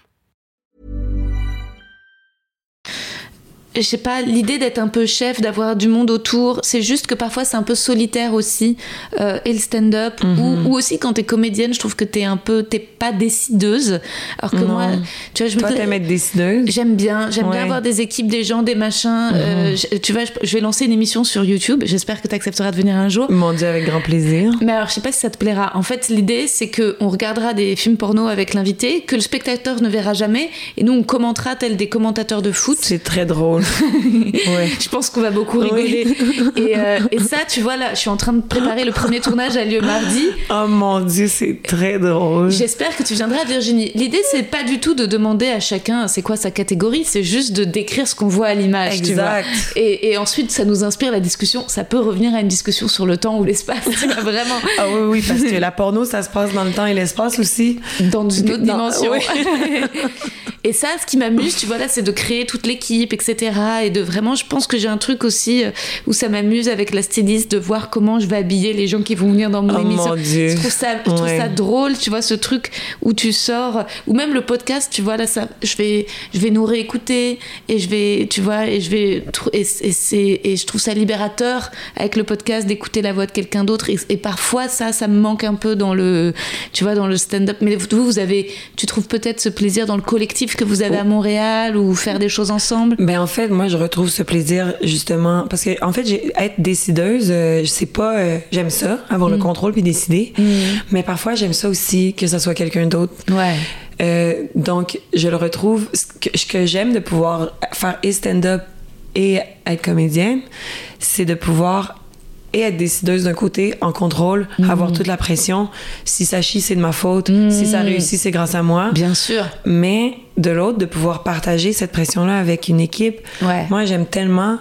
je sais pas, l'idée d'être un peu chef, d'avoir du monde autour, c'est juste que parfois c'est un peu solitaire aussi. euh, et le stand-up, Mhm. ou, ou aussi quand t'es comédienne, je trouve que t'es un peu, t'es pas décideuse. Alors que Non. moi, tu vois, je me Toi, dis- t'aimes être décideuse? J'aime bien, j'aime Ouais. bien avoir des équipes, des gens, des machins. Euh, je- tu vois, je, je vais lancer une émission sur YouTube. J'espère que tu accepteras de venir un jour. Mon Dieu, avec grand plaisir. Mais alors, je sais pas si ça te plaira. En fait, l'idée, c'est que on regardera des films porno avec l'invité, que le spectateur ne verra jamais, et nous, on commentera tel des commentateurs de foot. C'est très drôle. ouais. Je pense qu'on va beaucoup rigoler. Et, euh, et ça, tu vois, là, je suis en train de préparer le premier tournage a lieu mardi. Oh mon Dieu, c'est très drôle. J'espère que tu viendras, Virginie. L'idée, c'est pas du tout de demander à chacun c'est quoi sa catégorie, c'est juste de décrire ce qu'on voit à l'image. tu vois. Exact. Et, et ensuite, ça nous inspire la discussion. Ça peut revenir à une discussion sur le temps ou l'espace, tu vois, vraiment. Ah oui, oui, parce que la porno, ça se passe dans le temps et l'espace aussi. Dans une autre Dans- dimension. oui. et ça, ce qui m'amuse, tu vois, là, c'est de créer toute l'équipe, etc. Et de vraiment, je pense que j'ai un truc aussi euh, où ça m'amuse avec la styliste de voir comment je vais habiller les gens qui vont venir dans mon Oh émission. mon Dieu. Je trouve ça, je trouve Ouais. ça drôle, tu vois, ce truc où tu sors, ou même le podcast, tu vois, là, ça, je vais, je vais nous réécouter et je vais, tu vois, et je vais, et, et et je trouve ça libérateur avec le podcast d'écouter la voix de quelqu'un d'autre. Et, et parfois, ça, ça me manque un peu dans le, tu vois, dans le stand-up. Mais vous, vous avez, tu trouves peut-être ce plaisir dans le collectif que vous avez à Montréal ou faire des choses ensemble? Ben en fait, moi je retrouve ce plaisir justement parce que en fait, j'ai être décideuse, euh, je sais pas, euh, j'aime ça, avoir le contrôle puis décider, mais parfois j'aime ça aussi que ça soit quelqu'un d'autre. Ouais. Euh, donc je le retrouve ce que, ce que j'aime de pouvoir faire et stand-up et être comédienne, c'est de pouvoir et être décideuse d'un côté, en contrôle, avoir toute la pression. Si ça chie, c'est de ma faute. Si ça réussit, c'est grâce à moi Bien sûr. mais de l'autre de pouvoir partager cette pression là avec une équipe Ouais. moi j'aime tellement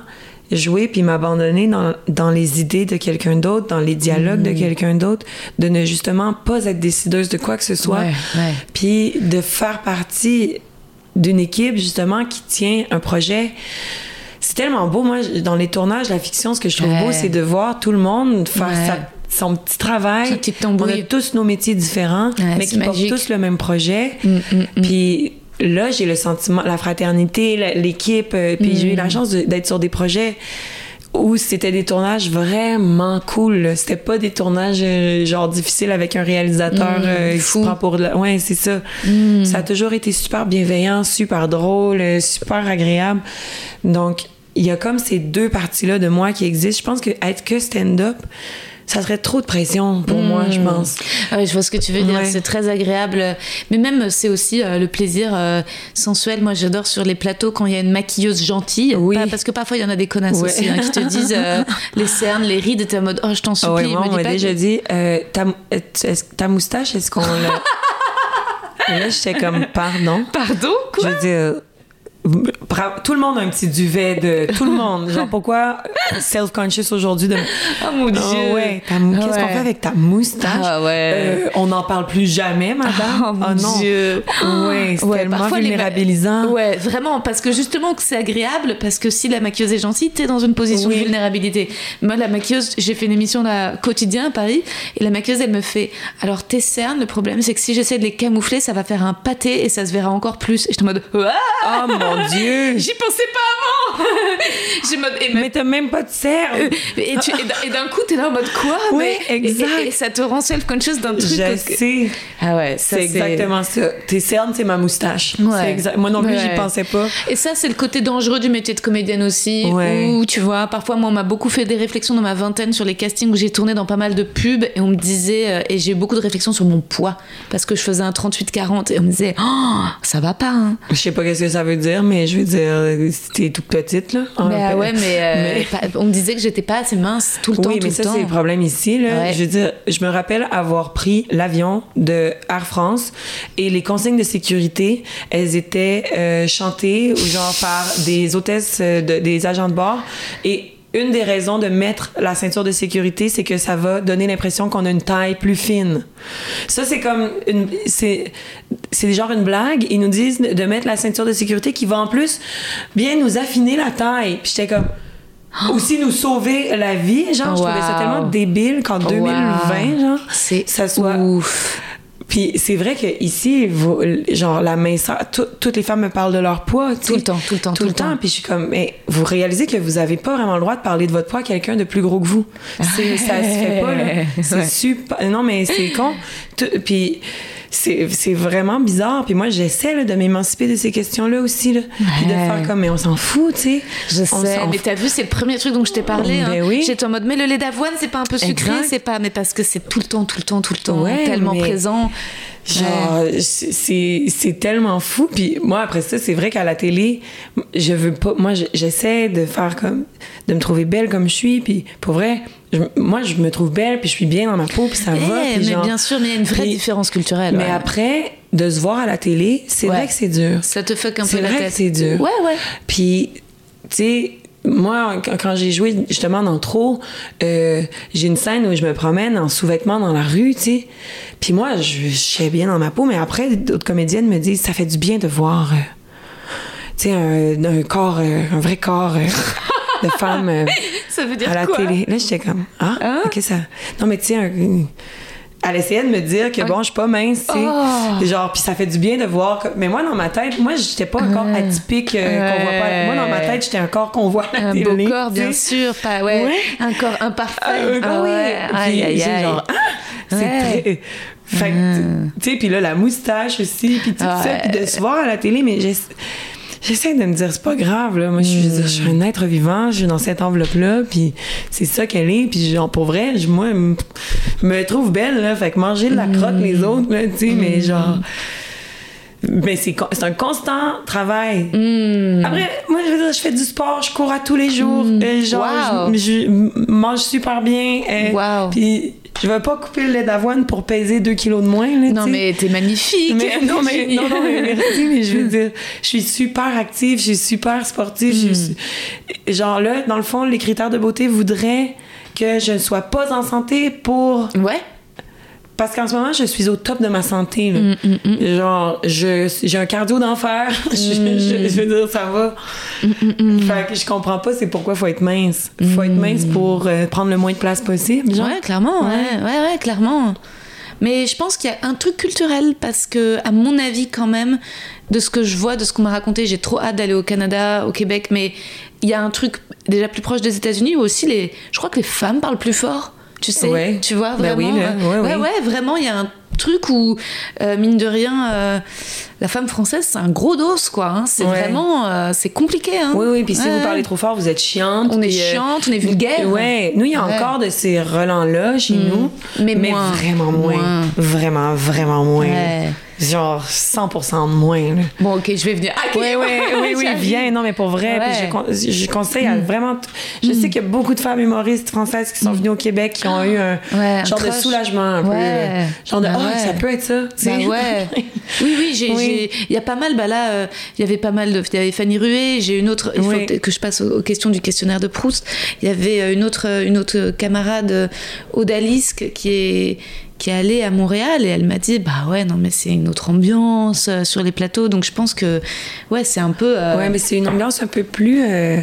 jouer puis m'abandonner dans, dans les idées de quelqu'un d'autre dans les dialogues Mm. de quelqu'un d'autre de ne justement pas être décideuse de quoi que ce soit Ouais, ouais. puis de faire partie d'une équipe justement qui tient un projet c'est tellement beau moi dans les tournages la fiction ce que je trouve Ouais. beau c'est de voir tout le monde faire Ouais. sa- son petit travail Sa petite on a tous nos métiers différents Ouais, mais qui portent magique. tous le même projet Mm, mm, mm. puis là, j'ai le sentiment, la fraternité, l'équipe, euh, puis j'ai eu la chance de- d'être sur des projets où c'était des tournages vraiment cool. C'était pas des tournages euh, genre difficiles avec un réalisateur euh, qui se prend pour de la... Ouais, c'est ça. Ça a toujours été super bienveillant, super drôle, super agréable. Donc, il y a comme ces deux parties-là de moi qui existent. Je pense que être que stand-up, ça serait trop de pression pour moi, je pense. Ah Ouais, je vois ce que tu veux dire. Ouais. C'est très agréable. Mais même, c'est aussi euh, le plaisir euh, sensuel. Moi, j'adore sur les plateaux quand il y a une maquilleuse gentille. Oui. Pas- parce que parfois, il y en a des connasses Ouais. aussi hein, qui te disent euh, les cernes, les rides, et t'es en mode oh, je t'en Ah supplie. ouais, moi, me on m'a déjà que- dit, ta, ta moustache, est-ce qu'on l'a... Et là, j'étais comme, pardon? Pardon? Je veux dire, tout le monde a un petit duvet de... Tout le monde. Genre, pourquoi self-conscious aujourd'hui de... Oh mon dieu. Ah ouais, qu'est-ce qu'on fait avec ta moustache? Ah ouais. Euh, on n'en parle plus jamais, madame. Oh mon non. dieu. Ouais, c'est tellement parfois, les ma- vulnérabilisant. Ouais, vraiment, parce que justement que c'est agréable, parce que si la maquilleuse est gentille, t'es dans une position Oui. de vulnérabilité. Moi, la maquilleuse, j'ai fait une émission là, quotidien à Paris, et la maquilleuse, elle me fait, alors tes cernes, le problème, c'est que si j'essaie de les camoufler, ça va faire un pâté et ça se verra encore plus. Et je suis en mode, Oh mon Dieu! J'y pensais pas avant! J'ai mode, et Mais t'as même pas de et, tu- et d'un- et d'un coup, t'es là en mode quoi? Oui, Mais- exact. Et, et ça te rend self-conscious d'un truc. Je que- sais. Ah ouais, C'est exactement ça. Tes cernes, c'est ma moustache. Ouais. C'est exact- Moi non plus, j'y pensais pas. Et ça, c'est le côté dangereux du métier de comédienne aussi. Ouais. Où, tu vois, parfois, moi, on m'a beaucoup fait des réflexions dans ma vingtaine sur les castings où j'ai tourné dans pas mal de pubs et on me disait, euh, et j'ai eu beaucoup de réflexions sur mon poids parce que je faisais un 38-40 et on me disait, oh, ça va pas, hein. Je sais pas qu'est-ce que ça veut dire, mais je veux dire, t'es toute petite, là. En Mais, fait. ah ouais, mais, euh, Mais- on me disait que j'étais pas assez mince tout le temps. Oui, mais ça, c'est le problème ici. Là. Ouais. Je veux dire, je me rappelle avoir pris l'avion de Air France et les consignes de sécurité, elles étaient euh, chantées genre par des hôtesses, euh, de- des agents de bord. Et une des raisons de mettre la ceinture de sécurité, c'est que ça va donner l'impression qu'on a une taille plus fine. Ça, c'est comme une, c'est, c'est genre une blague. Ils nous disent de mettre la ceinture de sécurité qui va en plus bien nous affiner la taille. Puis j'étais comme, aussi nous sauver la vie. Genre, je trouvais ça tellement débile qu'en 2020, genre, C'est ça soit. ouf. Puis c'est vrai que ici, vous- genre la minceur, tout- toutes les femmes me parlent de leur poids. Tout le temps, tout le temps, tout le temps. Puis je suis comme, mais vous réalisez que vous avez pas vraiment le droit de parler de votre poids à quelqu'un de plus gros que vous. C'est, ça se fait pas là. C'est Ouais. super. Non mais c'est con. Tout- Puis c'est, c'est vraiment bizarre. Puis moi j'essaie de m'émanciper de ces questions-là aussi là. Puis de faire comme, mais on s'en fout, tu sais. Je On sais, mais t'as vu, c'est le premier truc dont je t'ai parlé. Ben hein. oui. J'étais en mode, mais le lait d'avoine, c'est pas un peu sucré, c'est pas, mais parce que c'est tout le temps, tout le temps, tout le temps, Ouais, tellement mais- présent. Genre, c'est- c'est tellement fou. Puis moi, après ça, c'est vrai qu'à la télé, je veux pas. Moi, je- j'essaie de faire comme. de me trouver belle comme je suis. Puis pour vrai, je- moi, je me trouve belle, puis je suis bien dans ma peau, puis ça Eh, va. puis mais genre- bien sûr, mais il y a une vraie Puis- différence culturelle. Mais ouais. après, de se voir à la télé, c'est Ouais. vrai que c'est dur. ça te fuck un peu la vrai tête. que c'est dur. Ouais, ouais. Puis, tu sais, moi, quand, quand j'ai joué justement dans Trop, euh, j'ai une scène où je me promène en sous-vêtements dans la rue, tu sais. Puis moi, je, je suis bien dans ma peau, mais après, d'autres comédiennes me disent ça fait du bien de voir, euh, tu sais, un, un corps, euh, un vrai corps euh, de femme. euh, Ça veut dire à la quoi? télé. Là, j'étais comme, ah, Hein? ok, ça. Non, mais tu sais, un- elle essayait de me dire que bon, je suis pas mince, tu sais. Oh. Genre, puis ça fait du bien de voir. que- Mais moi, dans ma tête, moi, j'étais pas un corps atypique euh, qu'on voit pas. Moi, dans ma tête, j'étais un corps qu'on voit à la Un télé. beau corps, bien sûr. Pas, ouais. Ouais. Un corps imparfait. Ah, euh, Ah oui. ouais. Aïe, aïe, j'ai aïe. genre, ah, c'est Ouais. très. Fait que, tu sais, puis là, la moustache aussi, puis tout ça, puis de se voir à la télé, mais j'essa- j'essaie de me dire, c'est pas grave, là. Moi, je veux dire, je suis un être vivant, je suis dans cette enveloppe-là, puis c'est ça qu'elle est, puis genre, pour vrai, je, moi, me trouve belle, là. Fait que manger de la crotte, les autres, là, tu sais, mais genre. Mais c'est c'est un constant travail. Après, moi, je veux dire, je fais du sport, je cours à tous les jours. euh, genre, Wow. je, mange super bien. euh, Wow. Puis je vais pas couper le lait d'avoine pour peser 2 kilos de moins. Là, Non, mais t'es magnifique. Mais, non, mais, non, non, mais merci, mais je veux dire, je suis super active, je suis super sportive. je suis- genre là, dans le fond, les critères de beauté voudraient que je ne sois pas en santé pour Ouais. Parce qu'en ce moment, je suis au top de ma santé. là. Mm, Genre, je, j'ai un cardio d'enfer. je, je- je veux dire, ça va. Mm, Fait que je comprends pas, c'est pourquoi faut être mince. Faut être mince pour euh, prendre le moins de place possible. Genre. Ouais, clairement, ouais. ouais, ouais, clairement. Mais je pense qu'il y a un truc culturel parce que, à mon avis, quand même, de ce que je vois, de ce qu'on m'a raconté, j'ai trop hâte d'aller au Canada, au Québec, mais il y a un truc déjà plus proche des États-Unis où aussi les, je crois que les femmes parlent plus fort. Tu sais, Ouais. tu vois vraiment. oui, là, euh, ouais, ouais, oui. ouais, vraiment, il y a un truc où, euh, mine de rien, euh, la femme française, c'est un gros dos, quoi. hein. C'est Ouais. vraiment, euh, c'est compliqué. Hein. Oui, oui, puis si Ouais. vous parlez trop fort, vous êtes chiante. On est chiante, on est vulgaire. Ouais, nous, il y a Ouais. encore de ces relents-là chez nous. Mais moins. vraiment moins. Moins. Vraiment, vraiment moins. Genre 100% de moins. là. Bon, ok, je vais venir. Ah, ok. Oui, oui, oui, oui, viens. Non, mais pour vrai, puis je, con- je conseille à vraiment. Je sais qu'il y a beaucoup de femmes humoristes françaises qui sont venues au Québec qui ont eu un Ouais, un genre de soulagement un peu. Ouais. Genre de, ah, ouais. ça peut être ça. sais. ouais. Oui, oui, j'ai, Oui. il y a pas mal. Bah là, euh, il y avait pas mal de. Il y avait Fanny Rué. J'ai une autre. Il faut Oui. peut-être que je passe aux, questions du questionnaire de Proust. Il y avait euh, une autre, une autre camarade, euh, Odalisque, qui est qui est allée à Montréal et elle m'a dit bah ouais non mais c'est une autre ambiance euh, sur les plateaux donc je pense que ouais c'est un peu euh, Ouais, mais c'est une ambiance un peu plus. euh,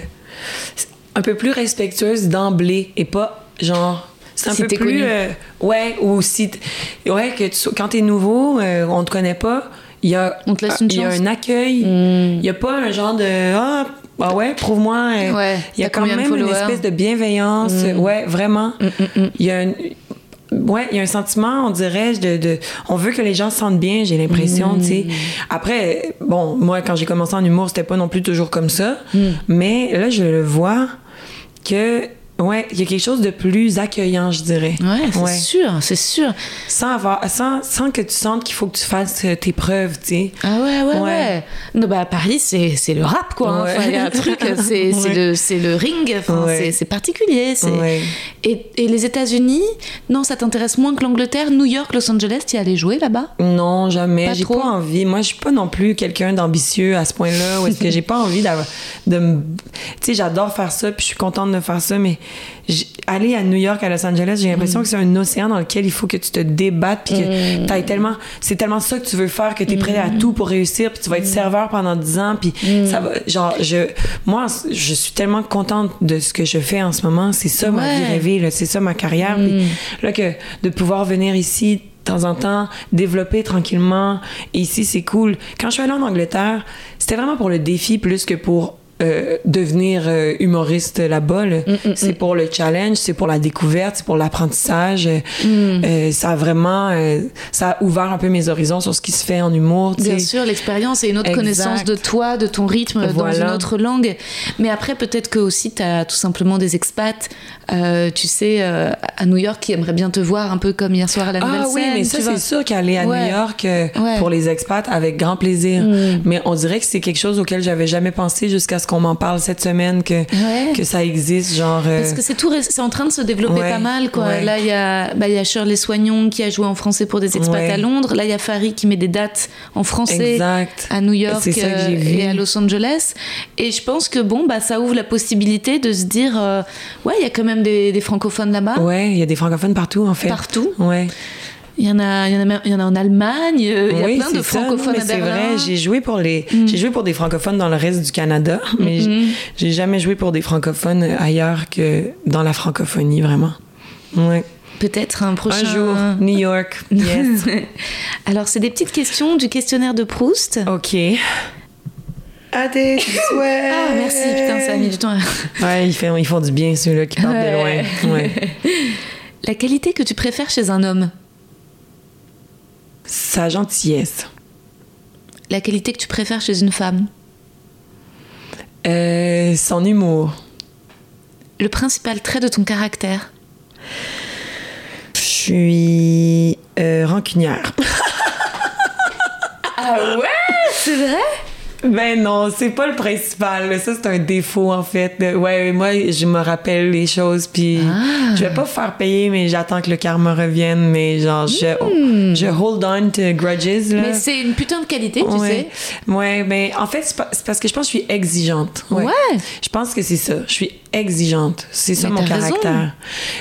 un peu plus respectueuse d'emblée et pas genre. C'est un Si peu plus. connu. euh, ouais, ou si. Ouais, que tu, quand t'es nouveau, euh, on te connaît pas, il y a, On te laisse une il y a un accueil. Il y a pas un genre de ah, ah ouais, prouve-moi. Ouais, il y a quand même une espèce de bienveillance. Ouais, vraiment. Il y a un, Ouais, il y a un sentiment, on dirait, de, de, on veut que les gens se sentent bien, j'ai l'impression, tu sais. Après, bon, moi, quand j'ai commencé en humour, c'était pas non plus toujours comme ça, mais là, je le vois que, ouais, il y a quelque chose de plus accueillant, je dirais. Ouais, c'est sûr, c'est sûr. Sans avoir, sans, sans que tu sentes qu'il faut que tu fasses euh, tes preuves, tu sais. Ah ouais, ouais, ouais. Ouais. Non, bah, à Paris, c'est c'est le rap, quoi. hein. Ouais. Enfin, y a un truc, c'est le, c'est le ring. Enfin, c'est- c'est particulier. Et, et les États-Unis, non, ça t'intéresse moins que l'Angleterre. New York, Los Angeles, tu y allais jouer là-bas? Non, jamais. J'ai trop? pas envie. Moi, je suis pas non plus quelqu'un d'ambitieux à ce point-là. Où est-ce que j'ai pas envie de me. Tu sais, j'adore faire ça, puis je suis contente de faire ça, mais aller à New York, à Los Angeles, j'ai Mm. l'impression que c'est un océan dans lequel il faut que tu te débattes, puis que t'ailles tellement. C'est tellement ça que tu veux faire que t'es prêt Mm. à tout pour réussir, puis tu vas être serveur pendant 10 ans, puis ça va. Genre, je. Moi, je suis tellement contente de ce que je fais en ce moment. C'est ça ma vie Ouais. rêvée. C'est ça ma carrière. Puis là, que de pouvoir venir ici de temps en temps, développer tranquillement. Et ici, c'est cool. Quand je suis allée en Angleterre, c'était vraiment pour le défi plus que pour euh, devenir euh, humoriste là-bas. là. C'est pour le challenge, c'est pour la découverte, c'est pour l'apprentissage. Euh, ça a vraiment... ça a ouvert un peu mes horizons sur ce qui se fait en humour. Bien sûr, l'expérience et une autre Exact. connaissance de toi, de ton rythme dans Voilà. une autre langue. Mais après, peut-être que aussi, tu as tout simplement des expats, tu sais, à New York, qui aimeraient bien te voir un peu comme hier soir à la nouvelle Ah oui, mais ça, c'est sûr qu'aller à Ouais. New York Ouais. Mm. pour les expats, avec grand plaisir. Mais on dirait que c'est quelque chose auquel j'avais jamais pensé jusqu'à ce qu'on m'en parle cette semaine, que, Ouais. que ça existe, genre... euh, Parce que c'est tout, c'est en train de se développer Ouais, pas mal, quoi. ouais. Là, il y a, bah, y a Shirley Soignon qui a joué en français pour des expats à Londres. Là, il y a Farid qui met des dates en français Exact. à New York euh, et à Los Angeles. Et je pense que bon, bah, ça ouvre la possibilité de se dire, euh, ouais, il y a quand même des, des francophones là-bas, Ouais, il y a des francophones partout, en fait. partout. Ouais. Il y en a, il y en a, même- il y en a en Allemagne. euh, Il y a oui, plein de ça. Non, francophones mais à c'est Berlin. Mm. vrai, j'ai joué pour les j'ai joué pour des francophones dans le reste du Canada, mais Mm-hmm. j'ai- j'ai jamais joué pour des francophones ailleurs que dans la francophonie vraiment. Ouais. Peut-être un prochain Un jour, New York. Yes. Alors, c'est des petites questions du questionnaire de Proust. OK. À tes souhaits. Ah, merci, putain, ça a mis du temps. à- Ouais, ils font, ils font du bien, ceux-là qui partent de loin. Ouais. La qualité que tu préfères chez un homme? Sa gentillesse. La qualité que tu préfères chez une femme? Euh, son humour. Le principal trait de ton caractère? Je suis euh, rancunière. Ah ouais? C'est vrai? Ben non, c'est pas le principal. Ça, c'est un défaut, en fait. Ouais, moi, je me rappelle les choses, puis Ah. je vais pas faire payer, mais j'attends que le karma revienne. Mais genre, je, je hold on to grudges, là. Hmm. Mais c'est une putain de qualité, tu ouais. sais. Ouais, mais en fait, c'est parce que je pense que je suis exigeante. Ouais. Je pense que c'est ça. Je suis exigeante. C'est ça Mais mon caractère.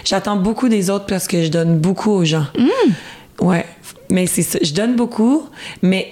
J'attends beaucoup des autres parce que je donne beaucoup aux gens. Hmm. Ouais. Mais c'est ça. Je donne beaucoup, mais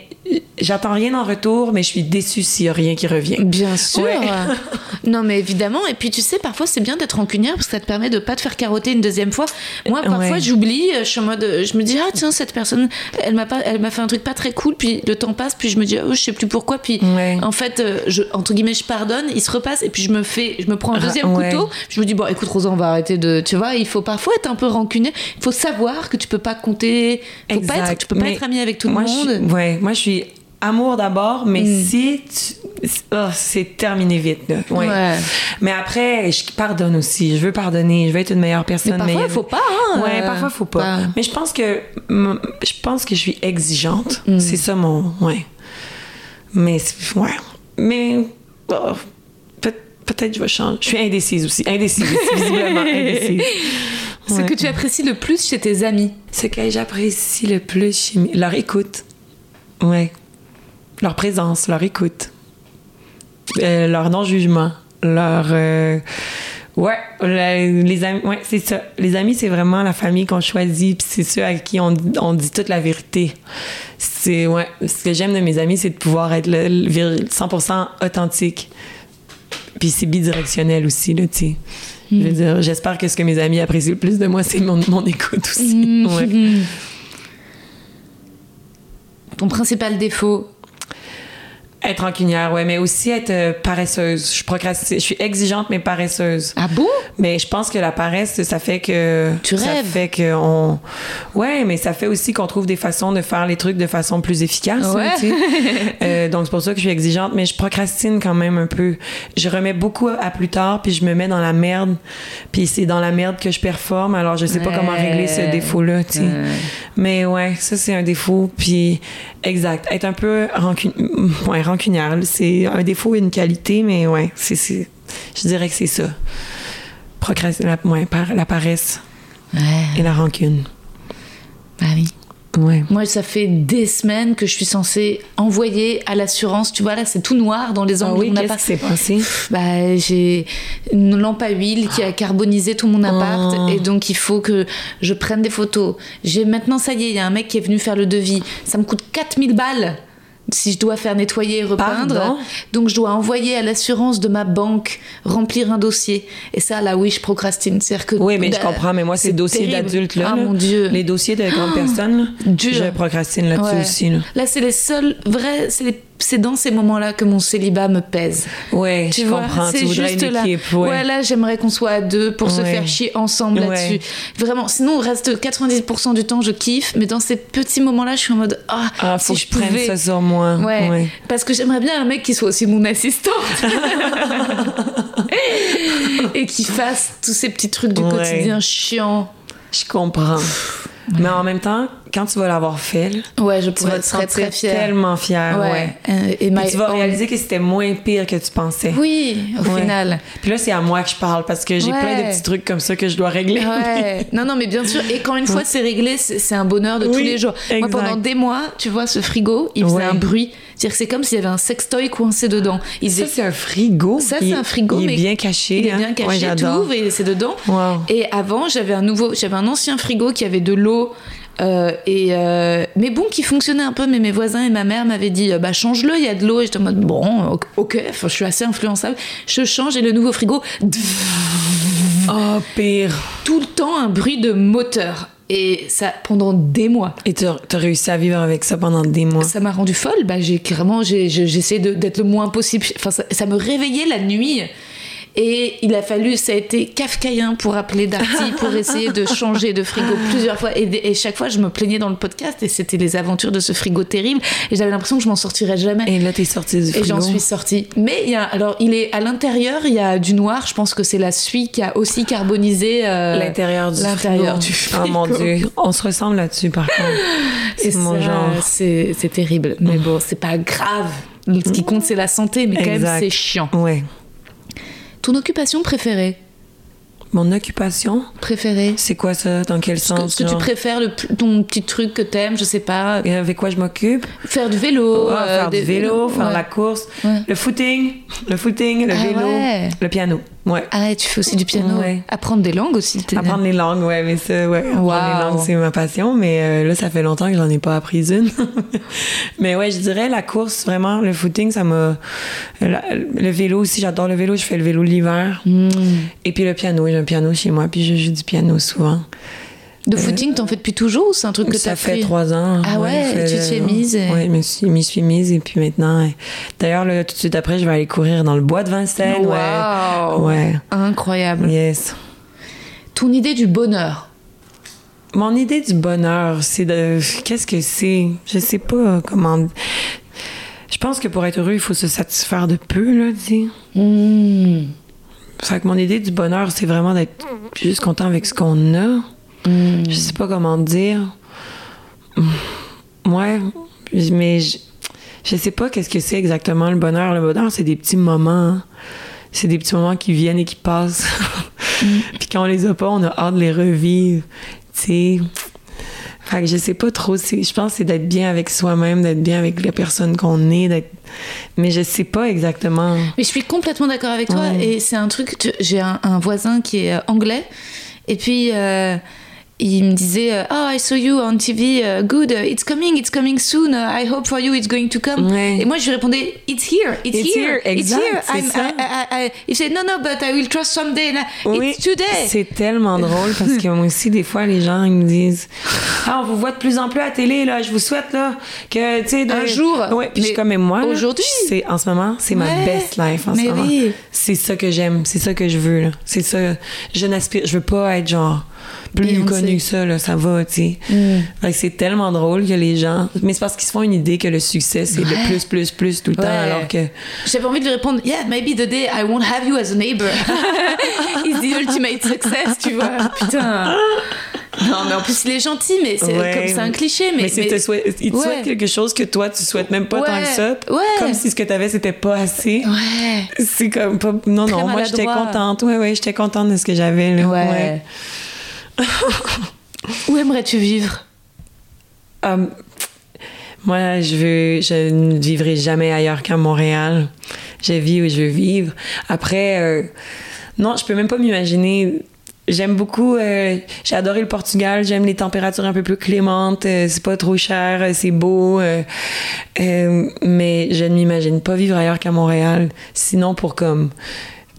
j'attends rien en retour, mais je suis déçue s'il y a rien qui revient. Bien sûr. Ouais. non, mais évidemment. Et puis, tu sais, parfois, c'est bien d'être rancunière parce que ça te permet de pas te faire carotter une deuxième fois. Moi, parfois, Ouais. j'oublie. Je suis en mode, je me dis, ah tiens, cette personne, elle m'a pas, elle m'a fait un truc pas très cool. Puis le temps passe, puis je me dis, oh, je sais plus pourquoi. Puis Ouais. en fait, euh, je, entre guillemets, je pardonne. Il se repasse et puis je me fais, je me prends un deuxième couteau. Je me dis, bon, écoute, Rosa, on va arrêter de, tu vois, il faut parfois être un peu rancunier. Il faut savoir que tu peux pas compter. Faut pas Exact. être, tu peux pas Mais être ami avec tout le moi, je monde. suis- ouais, moi, je suis amour d'abord, mais Mm. si tu- oh, c'est terminé vite. Là. Ouais. Ouais. Mais après, je pardonne aussi. Je veux pardonner. Je veux être une meilleure personne. Mais parfois, il faut pas. hein, Ouais, euh, parfois, faut pas. Mais je pense que je pense que je suis exigeante. Mm. C'est ça mon. Ouais. Mais ouais. Mais oh, peut- peut-être je vais changer. Je suis indécise aussi. Indécise, visiblement indécise. Ce Ouais. que tu apprécies le plus chez tes amis? Ce que j'apprécie le plus chez mes- leur écoute. Ouais. Leur présence, leur écoute. Euh, leur non-jugement. Leur. euh, Ouais, les amis, ouais, c'est ça. Les amis, c'est vraiment la famille qu'on choisit, puis c'est ceux à qui on, on dit toute la vérité. C'est ouais, ce que j'aime de mes amis, c'est de pouvoir être le, le vir- 100% authentique. Puis c'est bidirectionnel aussi là, tu sais. Je veux dire, j'espère que ce que mes amis apprécient le plus de moi, c'est mon, mon écoute aussi. Ouais. Mm. ton principal défaut Être rancunière, ouais, mais aussi être euh, paresseuse. Je procrastine, je suis exigeante mais paresseuse. Ah bon? Mais je pense que la paresse, ça fait que Tu ça rêves? fait que on ouais, mais ça fait aussi qu'on trouve des façons de faire les trucs de façon plus efficace. Ouais. tu sais. Euh, donc c'est pour ça que je suis exigeante, mais je procrastine quand même un peu. Je remets beaucoup à plus tard, puis je me mets dans la merde, puis c'est dans la merde que je performe. Alors je sais pas comment régler ce défaut-là. tu sais. Ouais. Mais ouais, ça c'est un défaut. Puis exact, être un peu rancun... ouais, rancunière, c'est un défaut et une qualité, mais ouais, c'est, c'est- je dirais que c'est ça. Procrastiner, la, ouais, par- la paresse Ouais, et la rancune. bah oui. Ouais. Moi, ça fait des semaines que je suis censée envoyer à l'assurance. Tu vois, là, c'est tout noir dans les Ah angles. oui, on n'a qu'est-ce qui s'est passé? Bah, j'ai une lampe à huile qui a carbonisé tout mon appart Oh. et donc il faut que je prenne des photos. J'ai maintenant, ça y est, il y a un mec qui est venu faire le devis. Ça me coûte 4000 balles si je dois faire nettoyer et repeindre. Pardon Donc je dois envoyer à l'assurance de ma banque remplir un dossier. Et ça, là, oui, je procrastine. C'est-à-dire que Oui, mais je bah, comprends, mais moi, ces c'est dossiers d'adultes, là, Ah là, mon Dieu. les dossiers de grandes personnes, là, dur. je procrastine là-dessus Ouais. aussi. Là. Là, c'est les seuls vrais. C'est les- c'est dans ces moments-là que mon célibat me pèse. Ouais, Tu je vois, comprends. c'est juste une là. équipe. Ouais. là, j'aimerais qu'on soit à deux pour se faire chier ensemble Ouais. là-dessus. Vraiment, sinon, on reste 90% du temps, je kiffe, mais dans ces petits moments-là, je suis en mode Ah, Ah, si faut que je prenne pouvais. ça sur moi. Ouais. Parce que j'aimerais bien un mec qui soit aussi mon assistante. Et qui fasse tous ces petits trucs du quotidien chiants. Je comprends. Mais en même temps, quand tu vas l'avoir fait, là, Ouais, je tu vas pourrais te être très très fière. tellement fière. Ouais. Euh, et tu vas own- réaliser que c'était moins pire que tu pensais. Oui, au Ouais. final. Puis là, c'est à moi que je parle parce que j'ai Ouais. plein de petits trucs comme ça que je dois régler. Ouais. Non, non, mais bien sûr. Et quand une fois c'est réglé, c'est un bonheur de tous Oui, les jours. Moi, exact. pendant des mois, tu vois, ce frigo, il faisait Ouais. un bruit. C'est-à-dire que c'est comme s'il y avait un sextoy coincé dedans. Il Ça, faisait c'est un frigo. Ça, Il- c'est un frigo, Il mais est bien caché. Il est hein. bien Ouais, caché, ouvres et c'est dedans. Wow. Et avant, j'avais un nouveau, j'avais un ancien frigo qui avait de l'eau. Euh, et euh, mais bon, qui fonctionnait un peu. Mais mes voisins et ma mère m'avaient dit, euh, bah change-le, il y a de l'eau. Et j'étais en mode bon, ok, je suis assez influençable. Je change et le nouveau frigo, Oh, pire. tout le temps un bruit de moteur. Et ça pendant des mois. Et tu as réussi à vivre avec ça pendant des mois. Ça m'a rendu folle. Bah, j'ai j'ai- j'essaie d'être le moins possible. Enfin, ça, ça me réveillait la nuit. Et il a fallu, ça a été kafkaïen pour appeler Darty pour essayer de changer de frigo plusieurs fois. Et, et chaque fois, je me plaignais dans le podcast et c'était les aventures de ce frigo terrible. Et j'avais l'impression que je m'en sortirais jamais. Et là, t'es sortie du Et frigo. j'en suis sortie. Mais il y a, alors, il est à l'intérieur, il y a du noir. Je pense que c'est la suie qui a aussi carbonisé euh, L'intérieur du l'intérieur frigo. du Oh mon frigo. dieu. On se ressemble là-dessus, par contre. Et C'est mon ça, genre. C'est c'est terrible. Mais bon, c'est pas grave. Ce qui compte, c'est la santé, mais quand même, c'est chiant. Ouais. Ton occupation préférée Mon occupation, Préférée c'est quoi ça? Dans quel Ce sens? ce que tu préfères, le, ton petit truc que t'aimes, je sais pas. Et avec quoi je m'occupe? Faire du vélo. Euh, faire des du vélo, faire ouais. la course, Ouais. le footing, le footing, le Ah vélo, ouais. le piano. Ouais. Ah, tu fais aussi du piano. Ouais. Apprendre des langues aussi. Apprendre les langues, ouais, mais ça, ouais. Apprendre Wow. les langues, c'est ma passion, mais euh, là, ça fait longtemps que j'en ai pas appris une. mais ouais, je dirais la course, vraiment, le footing, ça m'a. Le vélo aussi, j'adore le vélo, je fais le vélo l'hiver. Hmm. Et puis le piano, j'ai un piano chez moi, puis je joue du piano souvent. De footing, t'en fais depuis toujours ou c'est un truc que ça t'as fait trois ans. Ah ouais, tu t'y es mise et- Ouais, je m'y suis mise et puis maintenant. euh, D'ailleurs, tout de suite après, je vais aller courir dans le bois de Vincennes. Wow. Ouais. Ouais. Incroyable. Yes. Ton idée du bonheur Mon idée du bonheur, c'est de. Qu'est-ce que c'est? Je sais pas comment. Je pense que pour être heureux, il faut se satisfaire de peu, là, dis. Hmm. Fait que mon idée du bonheur, c'est vraiment d'être juste content avec ce qu'on a. Hmm. Je sais pas comment dire. Mm. Ouais, mais je, je sais pas qu'est-ce que c'est exactement le bonheur. Le bonheur, c'est des petits moments. C'est des petits moments qui viennent et qui passent. Puis quand on les a pas, on a hâte de les revivre. Tu sais. Fait que je sais pas trop. Je pense que c'est d'être bien avec soi-même, d'être bien avec la personne qu'on est. d'être- Mais je sais pas exactement. Mais je suis complètement d'accord avec toi. Ouais. Et c'est un truc. J'ai un, un voisin qui est euh, anglais. Et puis. euh, il me disait Oh, I saw you on TV, uh, good, uh, it's coming, it's coming soon, uh, I hope for you it's going to come. Ouais. Et moi, je lui répondais It's here, it's, It's here, here, exact, it's here. c'est I'm- ça. I- I- I- Il said No, no, but I will trust someday. Oui, It's today. c'est tellement drôle parce que moi aussi, des fois, les gens, ils me disent Ah, on vous voit de plus en plus à la télé, là. Je vous souhaite, là, que, tu sais, Un jour. Ouais, puis je suis comme, mais moi, aujourd'hui. c'est, en ce moment, c'est ma best life en Mais ce moment. oui. C'est ça que j'aime, c'est ça que je veux, là. C'est ça. Je n'aspire, je veux pas être genre plus Beyoncé. connu que ça, là. Ça va, tu sais. Mm. C'est tellement drôle que les gens. Mais c'est parce qu'ils se font une idée que le succès, c'est Ouais. le plus, plus, plus tout le temps, alors que. J'avais envie de lui répondre Yeah, maybe the day I won't have you as a neighbor is the ultimate success, tu vois. Putain. Non, mais en plus, il est gentil, mais c'est Ouais. comme c'est un cliché. Mais, Mais, te souhait- il te Ouais. souhaite quelque chose que toi, tu souhaites même pas tant Ouais. que ça. Ouais. Comme si ce que t'avais, c'était pas assez. Ouais. C'est comme pas. Non, Très non, moi, j'étais contente. Ouais, ouais, j'étais contente de ce que j'avais. Ouais. Où aimerais-tu vivre? Hum, moi, je veux, je ne vivrai jamais ailleurs qu'à Montréal. Je vis où je veux vivre. Après, euh, non, je peux même pas m'imaginer. J'aime beaucoup, euh, j'ai adoré le Portugal, j'aime les températures un peu plus clémentes, euh, c'est pas trop cher, euh, c'est beau, euh, euh, mais je ne m'imagine pas vivre ailleurs qu'à Montréal. Sinon, pour comme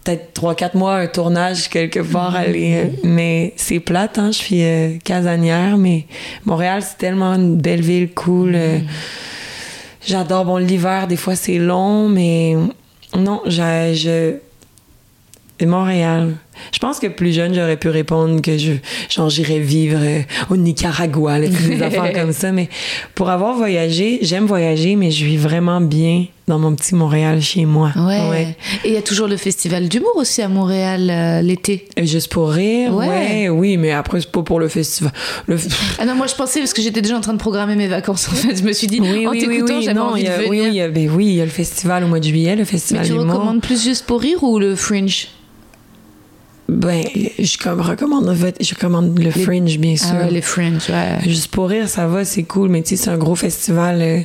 peut-être 3-4 mois, un tournage quelque part, aller, euh, mais c'est plate, hein, je suis euh, casanière, mais Montréal, c'est tellement une belle ville, cool. euh, J'adore, bon, l'hiver, des fois, c'est long, mais non, je... Montréal. Je pense que plus jeune, j'aurais pu répondre que je, vivre euh, au Nicaragua, là, des affaires comme ça. Mais pour avoir voyagé, j'aime voyager, mais je vis vraiment bien dans mon petit Montréal chez moi. Ouais. Et il y a toujours le festival d'humour aussi à Montréal euh, l'été. Juste pour rire, Ouais. ouais. oui, mais après, c'est pas pour le festival. Le... Ah non, moi je pensais parce que j'étais déjà en train de programmer mes vacances en fait. Je me suis dit, Oui, en oui, t'écoutant, oui, j'avais envie il y a- de venir. Oui, il y a, ben oui, il y a le festival au mois de juillet, le Mais festival tu d'humour. recommandes plus juste pour rire ou le fringe? Ben, je comme recommande, je recommande le Fringe, bien sûr. Ah ouais, les fringe, ouais. Juste pour rire, ça va, c'est cool, mais tu sais, c'est un gros festival. euh,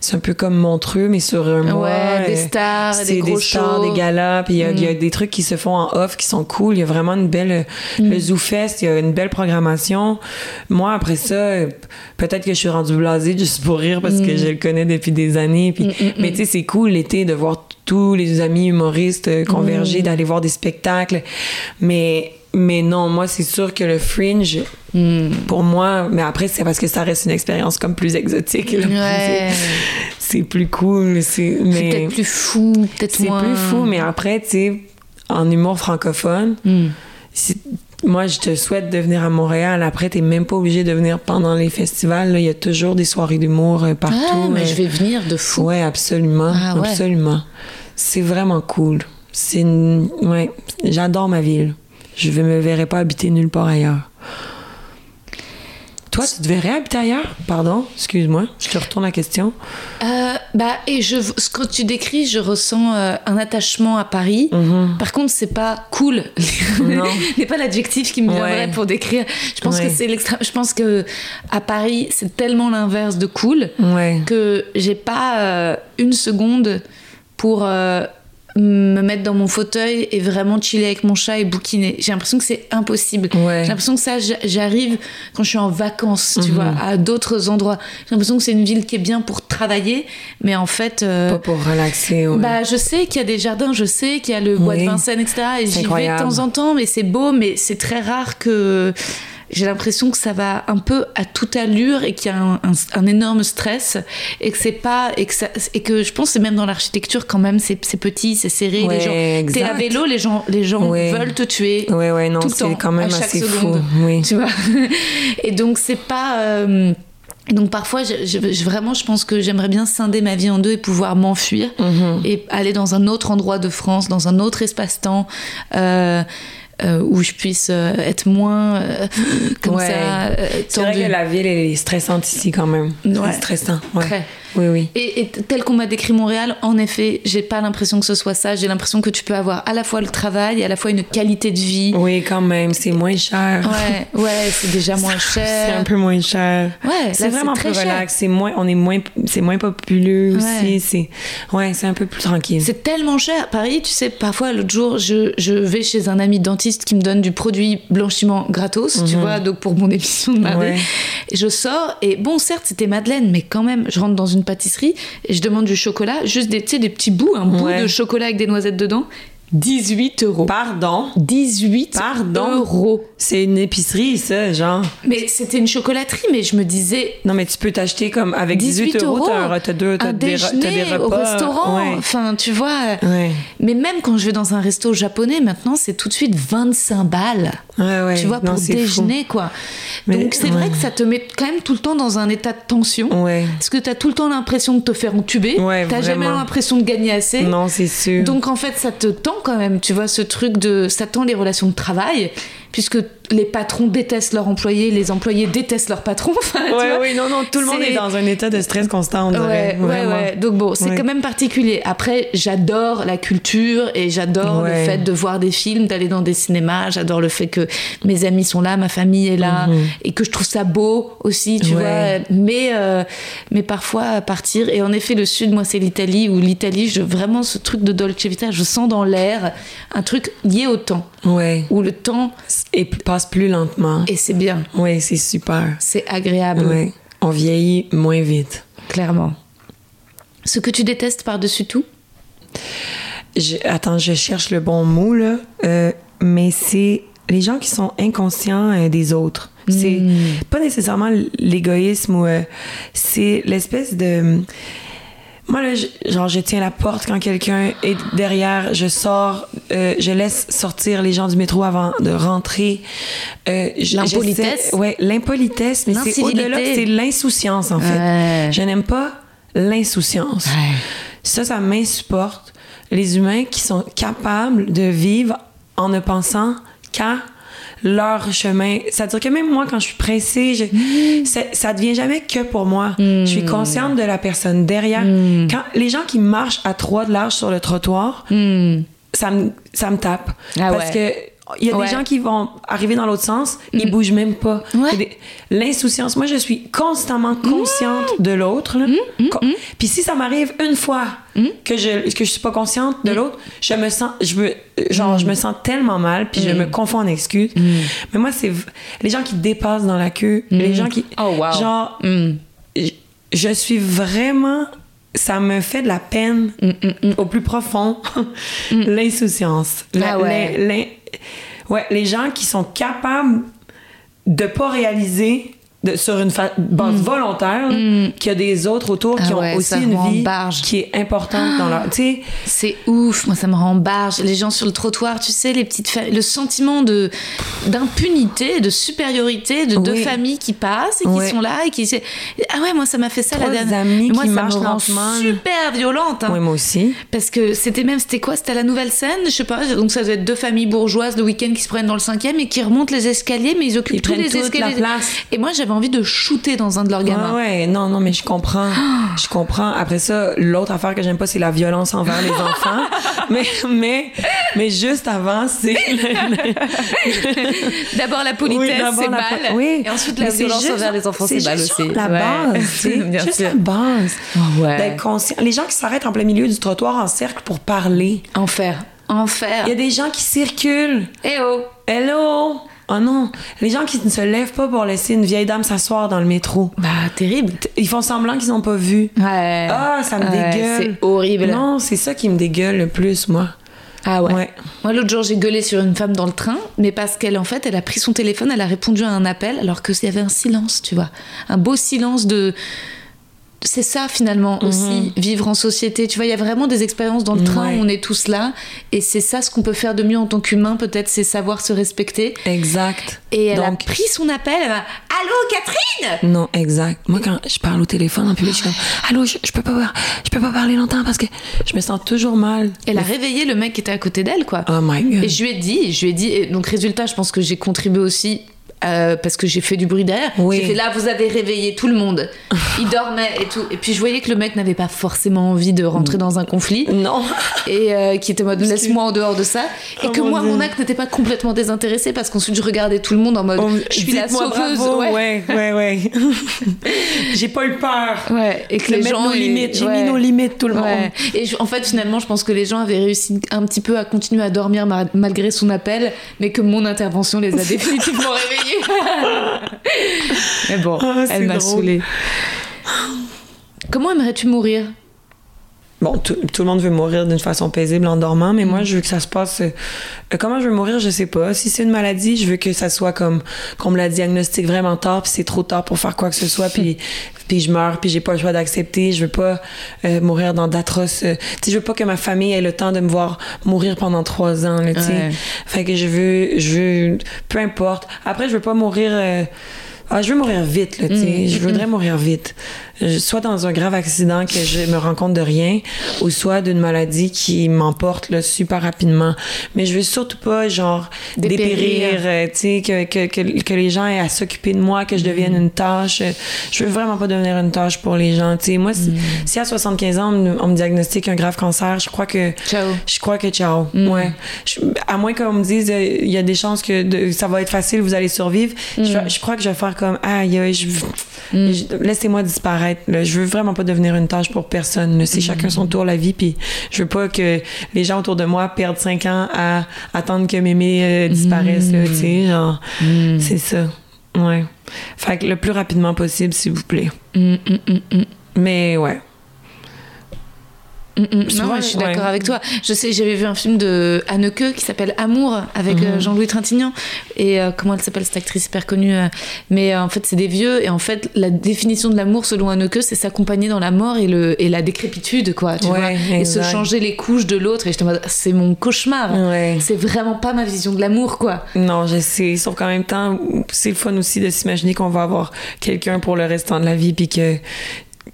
c'est un peu comme Montreux, mais sur un mois. Ouais, des euh, stars, c'est des gros stars, shows. des galas, puis il y, a- il y a Mm. des trucs qui se font en off qui sont cool. Il y a vraiment une belle. Mm. Le Zoo Fest, il y a une belle programmation. Moi, après ça, euh, peut-être que je suis rendue blasée juste pour rire parce Mm. que je le connais depuis des années. Puis, mais tu sais, c'est cool l'été de voir tous les amis humoristes euh, Mm. converger, d'aller voir des spectacles. Mais. Mais non, moi, c'est sûr que le fringe, Mm. pour moi, mais après, c'est parce que ça reste une expérience comme plus exotique. Ouais. C'est c'est plus cool. C'est C'est peut-être plus fou, peut-être c'est moins. plus fou, mais après, tu sais, en humour francophone, Mm. Moi, je te souhaite de venir à Montréal. Après, t'es même pas obligé de venir pendant les festivals. là. Il y a toujours des soirées d'humour euh, partout. Ah, mais euh. je vais venir de fou. Ouais, absolument. Ah, ouais. Absolument. C'est vraiment cool. C'est une... Ouais, j'adore ma ville. Je ne me verrais pas habiter nulle part ailleurs. Toi, tu te verrais habiter ailleurs? Pardon, excuse-moi, je te retourne la question. Euh, bah, et je, ce que tu décris, je ressens euh, un attachement à Paris. Par contre, c'est pas cool. Non. n'est pas l'adjectif qui me viendrait Ouais. pour décrire. Je pense Ouais. que c'est l'extrême. Je pense que à Paris, c'est tellement l'inverse de cool Ouais. que j'ai pas euh, une seconde pour me mettre dans mon fauteuil et vraiment chiller avec mon chat et bouquiner. J'ai l'impression que c'est impossible. Ouais. J'ai l'impression que ça, j'arrive quand je suis en vacances, tu Mhm. vois, à d'autres endroits. J'ai l'impression que c'est une ville qui est bien pour travailler, mais en fait. euh, Pas pour relaxer. ouais. bah, je sais qu'il y a des jardins, je sais qu'il y a le bois de. Vincennes, etc. Et j'y vais de temps en temps, mais c'est beau, mais c'est très rare que j'ai l'impression que ça va un peu à toute allure et qu'il y a un, un- un énorme stress et que c'est pas et que, ça, et que je pense que c'est même dans l'architecture quand même c'est petit, c'est serré, Ouais, les gens t'es à vélo, les gens les gens Ouais. veulent te tuer. Ouais, ouais, non, c'est quand même assez seconde. fou. Oui. Tu vois Et donc c'est pas euh, donc parfois, je, je- je- vraiment, je pense que j'aimerais bien scinder ma vie en deux et pouvoir m'enfuir Mhm. et aller dans un autre endroit de France, dans un autre espace-temps. euh, euh, où je puisse euh, être moins euh, comme Ouais. ça euh, C'est vrai tendue. que la ville est stressante ici quand même. Ouais. C'est stressant. Ouais. Très. Oui, oui. Et, et tel qu'on m'a décrit Montréal, en effet, j'ai pas l'impression que ce soit ça. J'ai l'impression que tu peux avoir à la fois le travail et à la fois une qualité de vie. Oui, quand même, c'est moins cher. Ouais, ouais, c'est déjà moins cher. C'est un peu moins cher. Ouais, c'est vraiment plus relax. C'est moins, on est moins, c'est moins populeux Ouais. aussi. C'est, ouais, c'est un peu plus tranquille. C'est tellement cher. Paris, tu sais, parfois, l'autre jour, je, je vais chez un ami dentiste qui me donne du produit blanchiment gratos, tu vois, donc pour mon émission de mardi. Mhm. Ouais. Je sors, et bon, certes, c'était Madeleine, mais quand même, je rentre dans une pâtisserie et je demande du chocolat, juste des, des petits bouts, un bout de chocolat avec des noisettes dedans. 18 euros. Pardon? 18 Pardon? euros. C'est une épicerie, ça, genre. Mais c'était une chocolaterie, mais je me disais, Non, mais tu peux t'acheter comme avec 18, 18 euros, t'as deux, t'as un des, t'as des repas. au restaurant. Ouais. Enfin, tu vois. Ouais. Mais même quand je vais dans un resto japonais, maintenant, c'est tout de suite 25 balles. Ouais, ouais. Tu vois, Non, pour fou. déjeuner, quoi. Mais- Donc, c'est vrai que ça te met quand même tout le temps dans un état de tension. Ouais. Parce que t'as tout le temps l'impression de te faire entuber. Ouais, t'as jamais l'impression de gagner assez. Non, c'est sûr. Donc, en fait, ça te tend quand même, tu vois, ce truc de. Ça tend les relations de travail, puisque les patrons détestent leurs employés, les employés détestent leurs patrons. Enfin, ouais, oui, non, non, tout le monde est dans un état de stress constant, on dirait. Ouais, ouais. Donc bon, c'est Ouais. quand même particulier. Après, j'adore la culture et j'adore le fait de voir des films, d'aller dans des cinémas. J'adore le fait que mes amis sont là, ma famille est là et que je trouve ça beau aussi, tu Mhm. Vois. Mais, euh, mais parfois partir. Et en effet, le sud, moi, c'est l'Italie. Où l'Italie, je, vraiment, ce truc de Dolce Vita, je sens dans l'air un truc lié au temps. Ouais. Où le temps, Et p- passe plus lentement. et c'est bien, Ouais, c'est super. c'est agréable, Ouais. On vieillit moins vite. clairement. Ce que tu détestes par-dessus tout? Je- attends, je cherche le bon mot, là. Euh, mais c'est les gens qui sont inconscients euh, des autres. C'est pas nécessairement l'égoïsme ou euh, c'est l'espèce de. Moi, là, je- genre, je tiens la porte quand quelqu'un est derrière, je sors, euh, je laisse sortir les gens du métro avant de rentrer. Euh, L'impolitesse? Ouais, l'impolitesse, mais c'est au-delà, c'est l'insouciance, en fait. Ouais. Je n'aime pas l'insouciance. Ça, ça m'insupporte. Les humains qui sont capables de vivre en ne pensant qu'à leur chemin. C'est-à-dire que même moi, quand je suis pressée, je- c'est- ça devient jamais que pour moi. Je suis consciente de la personne derrière. Quand les gens qui marchent à trois de large sur le trottoir, ça me, ça me tape. Ah Parce ouais. que il y a Ouais. des gens qui vont arriver dans l'autre sens, ils bougent même pas. Ouais. Des- L'insouciance, moi je suis constamment consciente de l'autre. là. Co- Puis si ça m'arrive une fois que je que je suis pas consciente de l'autre, je me sens je me genre je me sens tellement mal puis je me confonds en excuses. Mais moi c'est les gens qui dépassent dans la queue, les gens qui Oh, wow. genre Mm. je, suis vraiment ça me fait de la peine au plus profond l'insouciance Ah ouais. Ouais les gens qui sont capables de pas réaliser de, sur une base volontaire là, qu'il y a des autres autour qui Mm. Ah ouais, ont aussi une vie barge. qui est importante dans leur tu sais C'est ouf, moi ça me rend barge. Les gens sur le trottoir, tu sais, les petites fa- le sentiment de d'impunité, de supériorité de deux Oui. familles qui passent et qui sont là et qui ah ouais, moi ça m'a fait ça Trois la dernière. amis moi qui ça me rend super violente. hein. ouais moi aussi Parce que c'était même, c'était quoi? C'était la nouvelle scène, je sais pas. Donc ça doit être deux familles bourgeoises le week-end qui se prennent dans le cinquième et qui remontent les escaliers, mais ils occupent Ils tous les escaliers. Et moi j'avais envie de shooter dans un de leurs gamins. Ah ouais, non, non, mais je comprends. Je comprends. Après ça, l'autre affaire que j'aime pas, c'est la violence envers les enfants. Mais, mais, mais juste avant, c'est. D'abord la politesse, Oui, c'est la mal. po- oui. Et ensuite la Mais c'est violence juste- envers les enfants, c'est mal aussi. La base. Bien juste sûr. la base. Oh, ouais. Conscient. Les gens qui s'arrêtent en plein milieu du trottoir en cercle pour parler. Enfer. Enfer. Il y a des gens qui circulent. Eh oh Hello! Oh non! Les gens qui ne se lèvent pas pour laisser une vieille dame s'asseoir dans le métro. Bah, terrible. Ils font semblant qu'ils n'ont pas vu. Ouais. Ah, ça me Ouais, dégueule. C'est horrible. Non, c'est ça qui me dégueule le plus, moi. Ah ouais. Ouais. Moi, l'autre jour, j'ai gueulé sur une femme dans le train, mais parce qu'elle, en fait, elle a pris son téléphone, elle a répondu à un appel, alors que s'il y avait un silence, tu vois. Un beau silence de. C'est ça, finalement, aussi, vivre en société. Tu vois, il y a vraiment des expériences dans le train Ouais. où on est tous là, et c'est ça ce qu'on peut faire de mieux en tant qu'humain, peut-être, c'est savoir se respecter. Exact. Et elle Donc, a pris son appel, elle va Allô, Catherine? Non, exact. Moi, quand je parle au téléphone en public, je suis comme Allô, je, je peux pas voir- je peux pas parler longtemps parce que je me sens toujours mal. Elle a réveillé le mec qui était à côté d'elle, quoi. Oh my god. Et je lui ai dit, je lui ai dit, et donc résultat, je pense que j'ai contribué aussi euh, parce que j'ai fait du bruit derrière. Oui. J'ai fait là, vous avez réveillé tout le monde. Il dormait et tout. Et puis je voyais que le mec n'avait pas forcément envie de rentrer dans un conflit. Non. Et euh, qui était en mode laisse-moi en dehors de ça. Et Oh que mon moi, Dieu. mon acte n'était pas complètement désintéressé parce qu'ensuite je regardais tout le monde en mode On- je suis la sauveuse. bravo, ouais. ouais, ouais, ouais. J'ai pas eu peur. Ouais, et que les gens nos limites. J'ai ouais. mis nos limites, tout le Ouais. monde. Et je- en fait, finalement, je pense que les gens avaient réussi un petit peu à continuer à dormir ma- malgré son appel, mais que mon intervention les a définitivement réveillés. Mais bon, Ah, elle m'a saoulée. Comment aimerais-tu mourir? Bon, tout, tout le monde veut mourir d'une façon paisible en dormant, mais Mm. moi, je veux que ça se passe. euh, comment je veux mourir, je sais pas. Si c'est une maladie, je veux que ça soit comme qu'on me la diagnostique vraiment tard, puis c'est trop tard pour faire quoi que ce soit, puis puis je meurs, puis j'ai pas le choix d'accepter. Je veux pas euh, mourir dans d'atroces. euh, tu sais, je veux pas que ma famille ait le temps de me voir mourir pendant trois ans, là, tu sais. Ouais. Fait que je veux, je veux, peu importe. Après, je veux pas mourir. euh, ah, je veux mourir vite, là, tu sais. Mm, Je voudrais mourir vite. Soit dans un grave accident que je me rends compte de rien, ou soit d'une maladie qui m'emporte, là, super rapidement. Mais je veux surtout pas, genre, Dépérir. dépérir, euh, tu sais, que, que, que, que les gens aient à s'occuper de moi, que je devienne Mm. une tâche. Je veux vraiment pas devenir une tâche pour les gens, tu sais. Moi, si, Mm. si à 75 ans, on me, on me diagnostique un grave cancer, je crois que Ciao. je crois que ciao. Mm. Ouais. Je- à moins qu'on me dise, euh, il y a des chances que de- ça va être facile, vous allez survivre. Mm. Je, je crois que je vais faire comme, aïe, je- je- laissez-moi disparaître. Là. Je veux vraiment pas devenir une tâche pour personne. C'est chacun son tour, la vie. Puis je veux pas que les gens autour de moi perdent cinq ans à attendre que mémé euh, disparaisse. là, tu sais, genre, c'est ça. Ouais. Fait que le plus rapidement possible, s'il vous plaît. Mm, mm, mm, mm. Mais ouais. Mm, mm. Non, je suis d'accord ouais. avec toi. Je sais, j'avais vu un film de Anneke qui s'appelle Amour avec euh, Jean-Louis Trintignant. Et euh, comment elle s'appelle cette actrice hyper connue euh, Mais euh, en fait, c'est des vieux. Et en fait, la définition de l'amour selon Anneke, c'est s'accompagner dans la mort et, le, et la décrépitude, quoi. Tu Ouais, vois et se changer les couches de l'autre. Et j'étais en mode, c'est mon cauchemar. Ouais. C'est vraiment pas ma vision de l'amour, quoi. Non, je sais. Sauf qu'en même temps, c'est le fun aussi de s'imaginer qu'on va avoir quelqu'un pour le restant de la vie, puis que,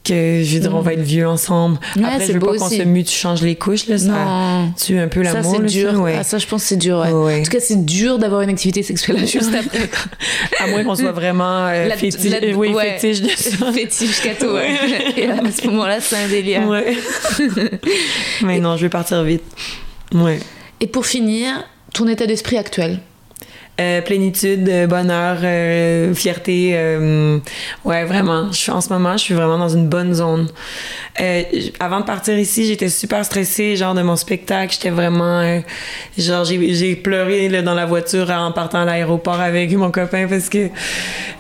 que je veux dire, on va être vieux ensemble. Ouais, Après, c'est je veux beau pas qu'on se mue, tu changes les couches, là. Ça Non. tue un peu Ça, l'amour. c'est là, dur. ça, ouais. Ah, ça, je pense que c'est dur, ouais. En tout cas, c'est dur d'avoir une activité sexuelle juste après. À moins qu'on soit vraiment euh, La- fétiche, la- oui, fétiche de ça. Fétiche cato, ouais. Et à ce moment-là, c'est un délire. Mais non, je vais partir vite. Ouais. Et pour finir, ton état d'esprit actuel? Euh, plénitude, euh, bonheur, euh, fierté. ouais, vraiment. Je suis en ce moment, je suis vraiment dans une bonne zone. Avant de partir ici, j'étais super stressée, genre de mon spectacle. J'étais vraiment, genre j'ai pleuré là, dans la voiture en partant à l'aéroport avec mon copain parce que,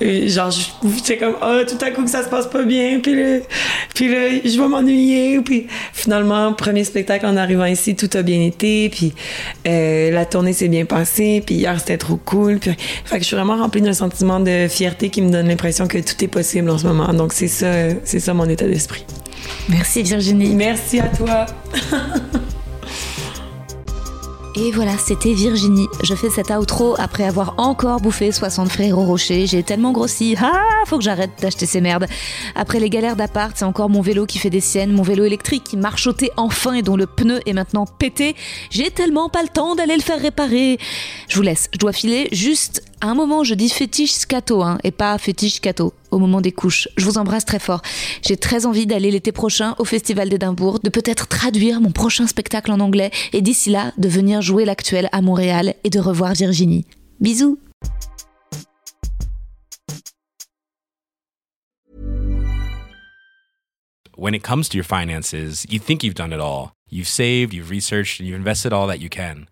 genre, j'étais comme, oh, tout à coup que ça se passe pas bien, puis là, puis là, je vais m'ennuyer. Puis finalement, premier spectacle en arrivant ici, tout a bien été, puis euh, la tournée s'est bien passée, puis hier c'était trop cool. Puis, fait que je suis vraiment remplie d'un sentiment de fierté qui me donne l'impression que tout est possible en ce moment. Donc c'est ça, c'est ça mon état d'esprit. Merci Virginie. Merci à toi. Et voilà, c'était Virginie. Je fais cet outro après avoir encore bouffé 60 frères au rocher. J'ai tellement grossi. Ah, faut que j'arrête d'acheter ces merdes. Après les galères d'appart, c'est encore mon vélo qui fait des siennes, mon vélo électrique qui marchotait enfin et dont le pneu est maintenant pété. J'ai tellement pas le temps d'aller le faire réparer. Je vous laisse, je dois filer juste à un moment, je dis fétiche scato, hein, et pas fétiche cato, au moment des couches. Je vous embrasse très fort. J'ai très envie d'aller l'été prochain au Festival d'Édimbourg, de peut-être traduire mon prochain spectacle en anglais, et d'ici là, de venir jouer l'actuel à Montréal et de revoir Virginie. Bisous finances.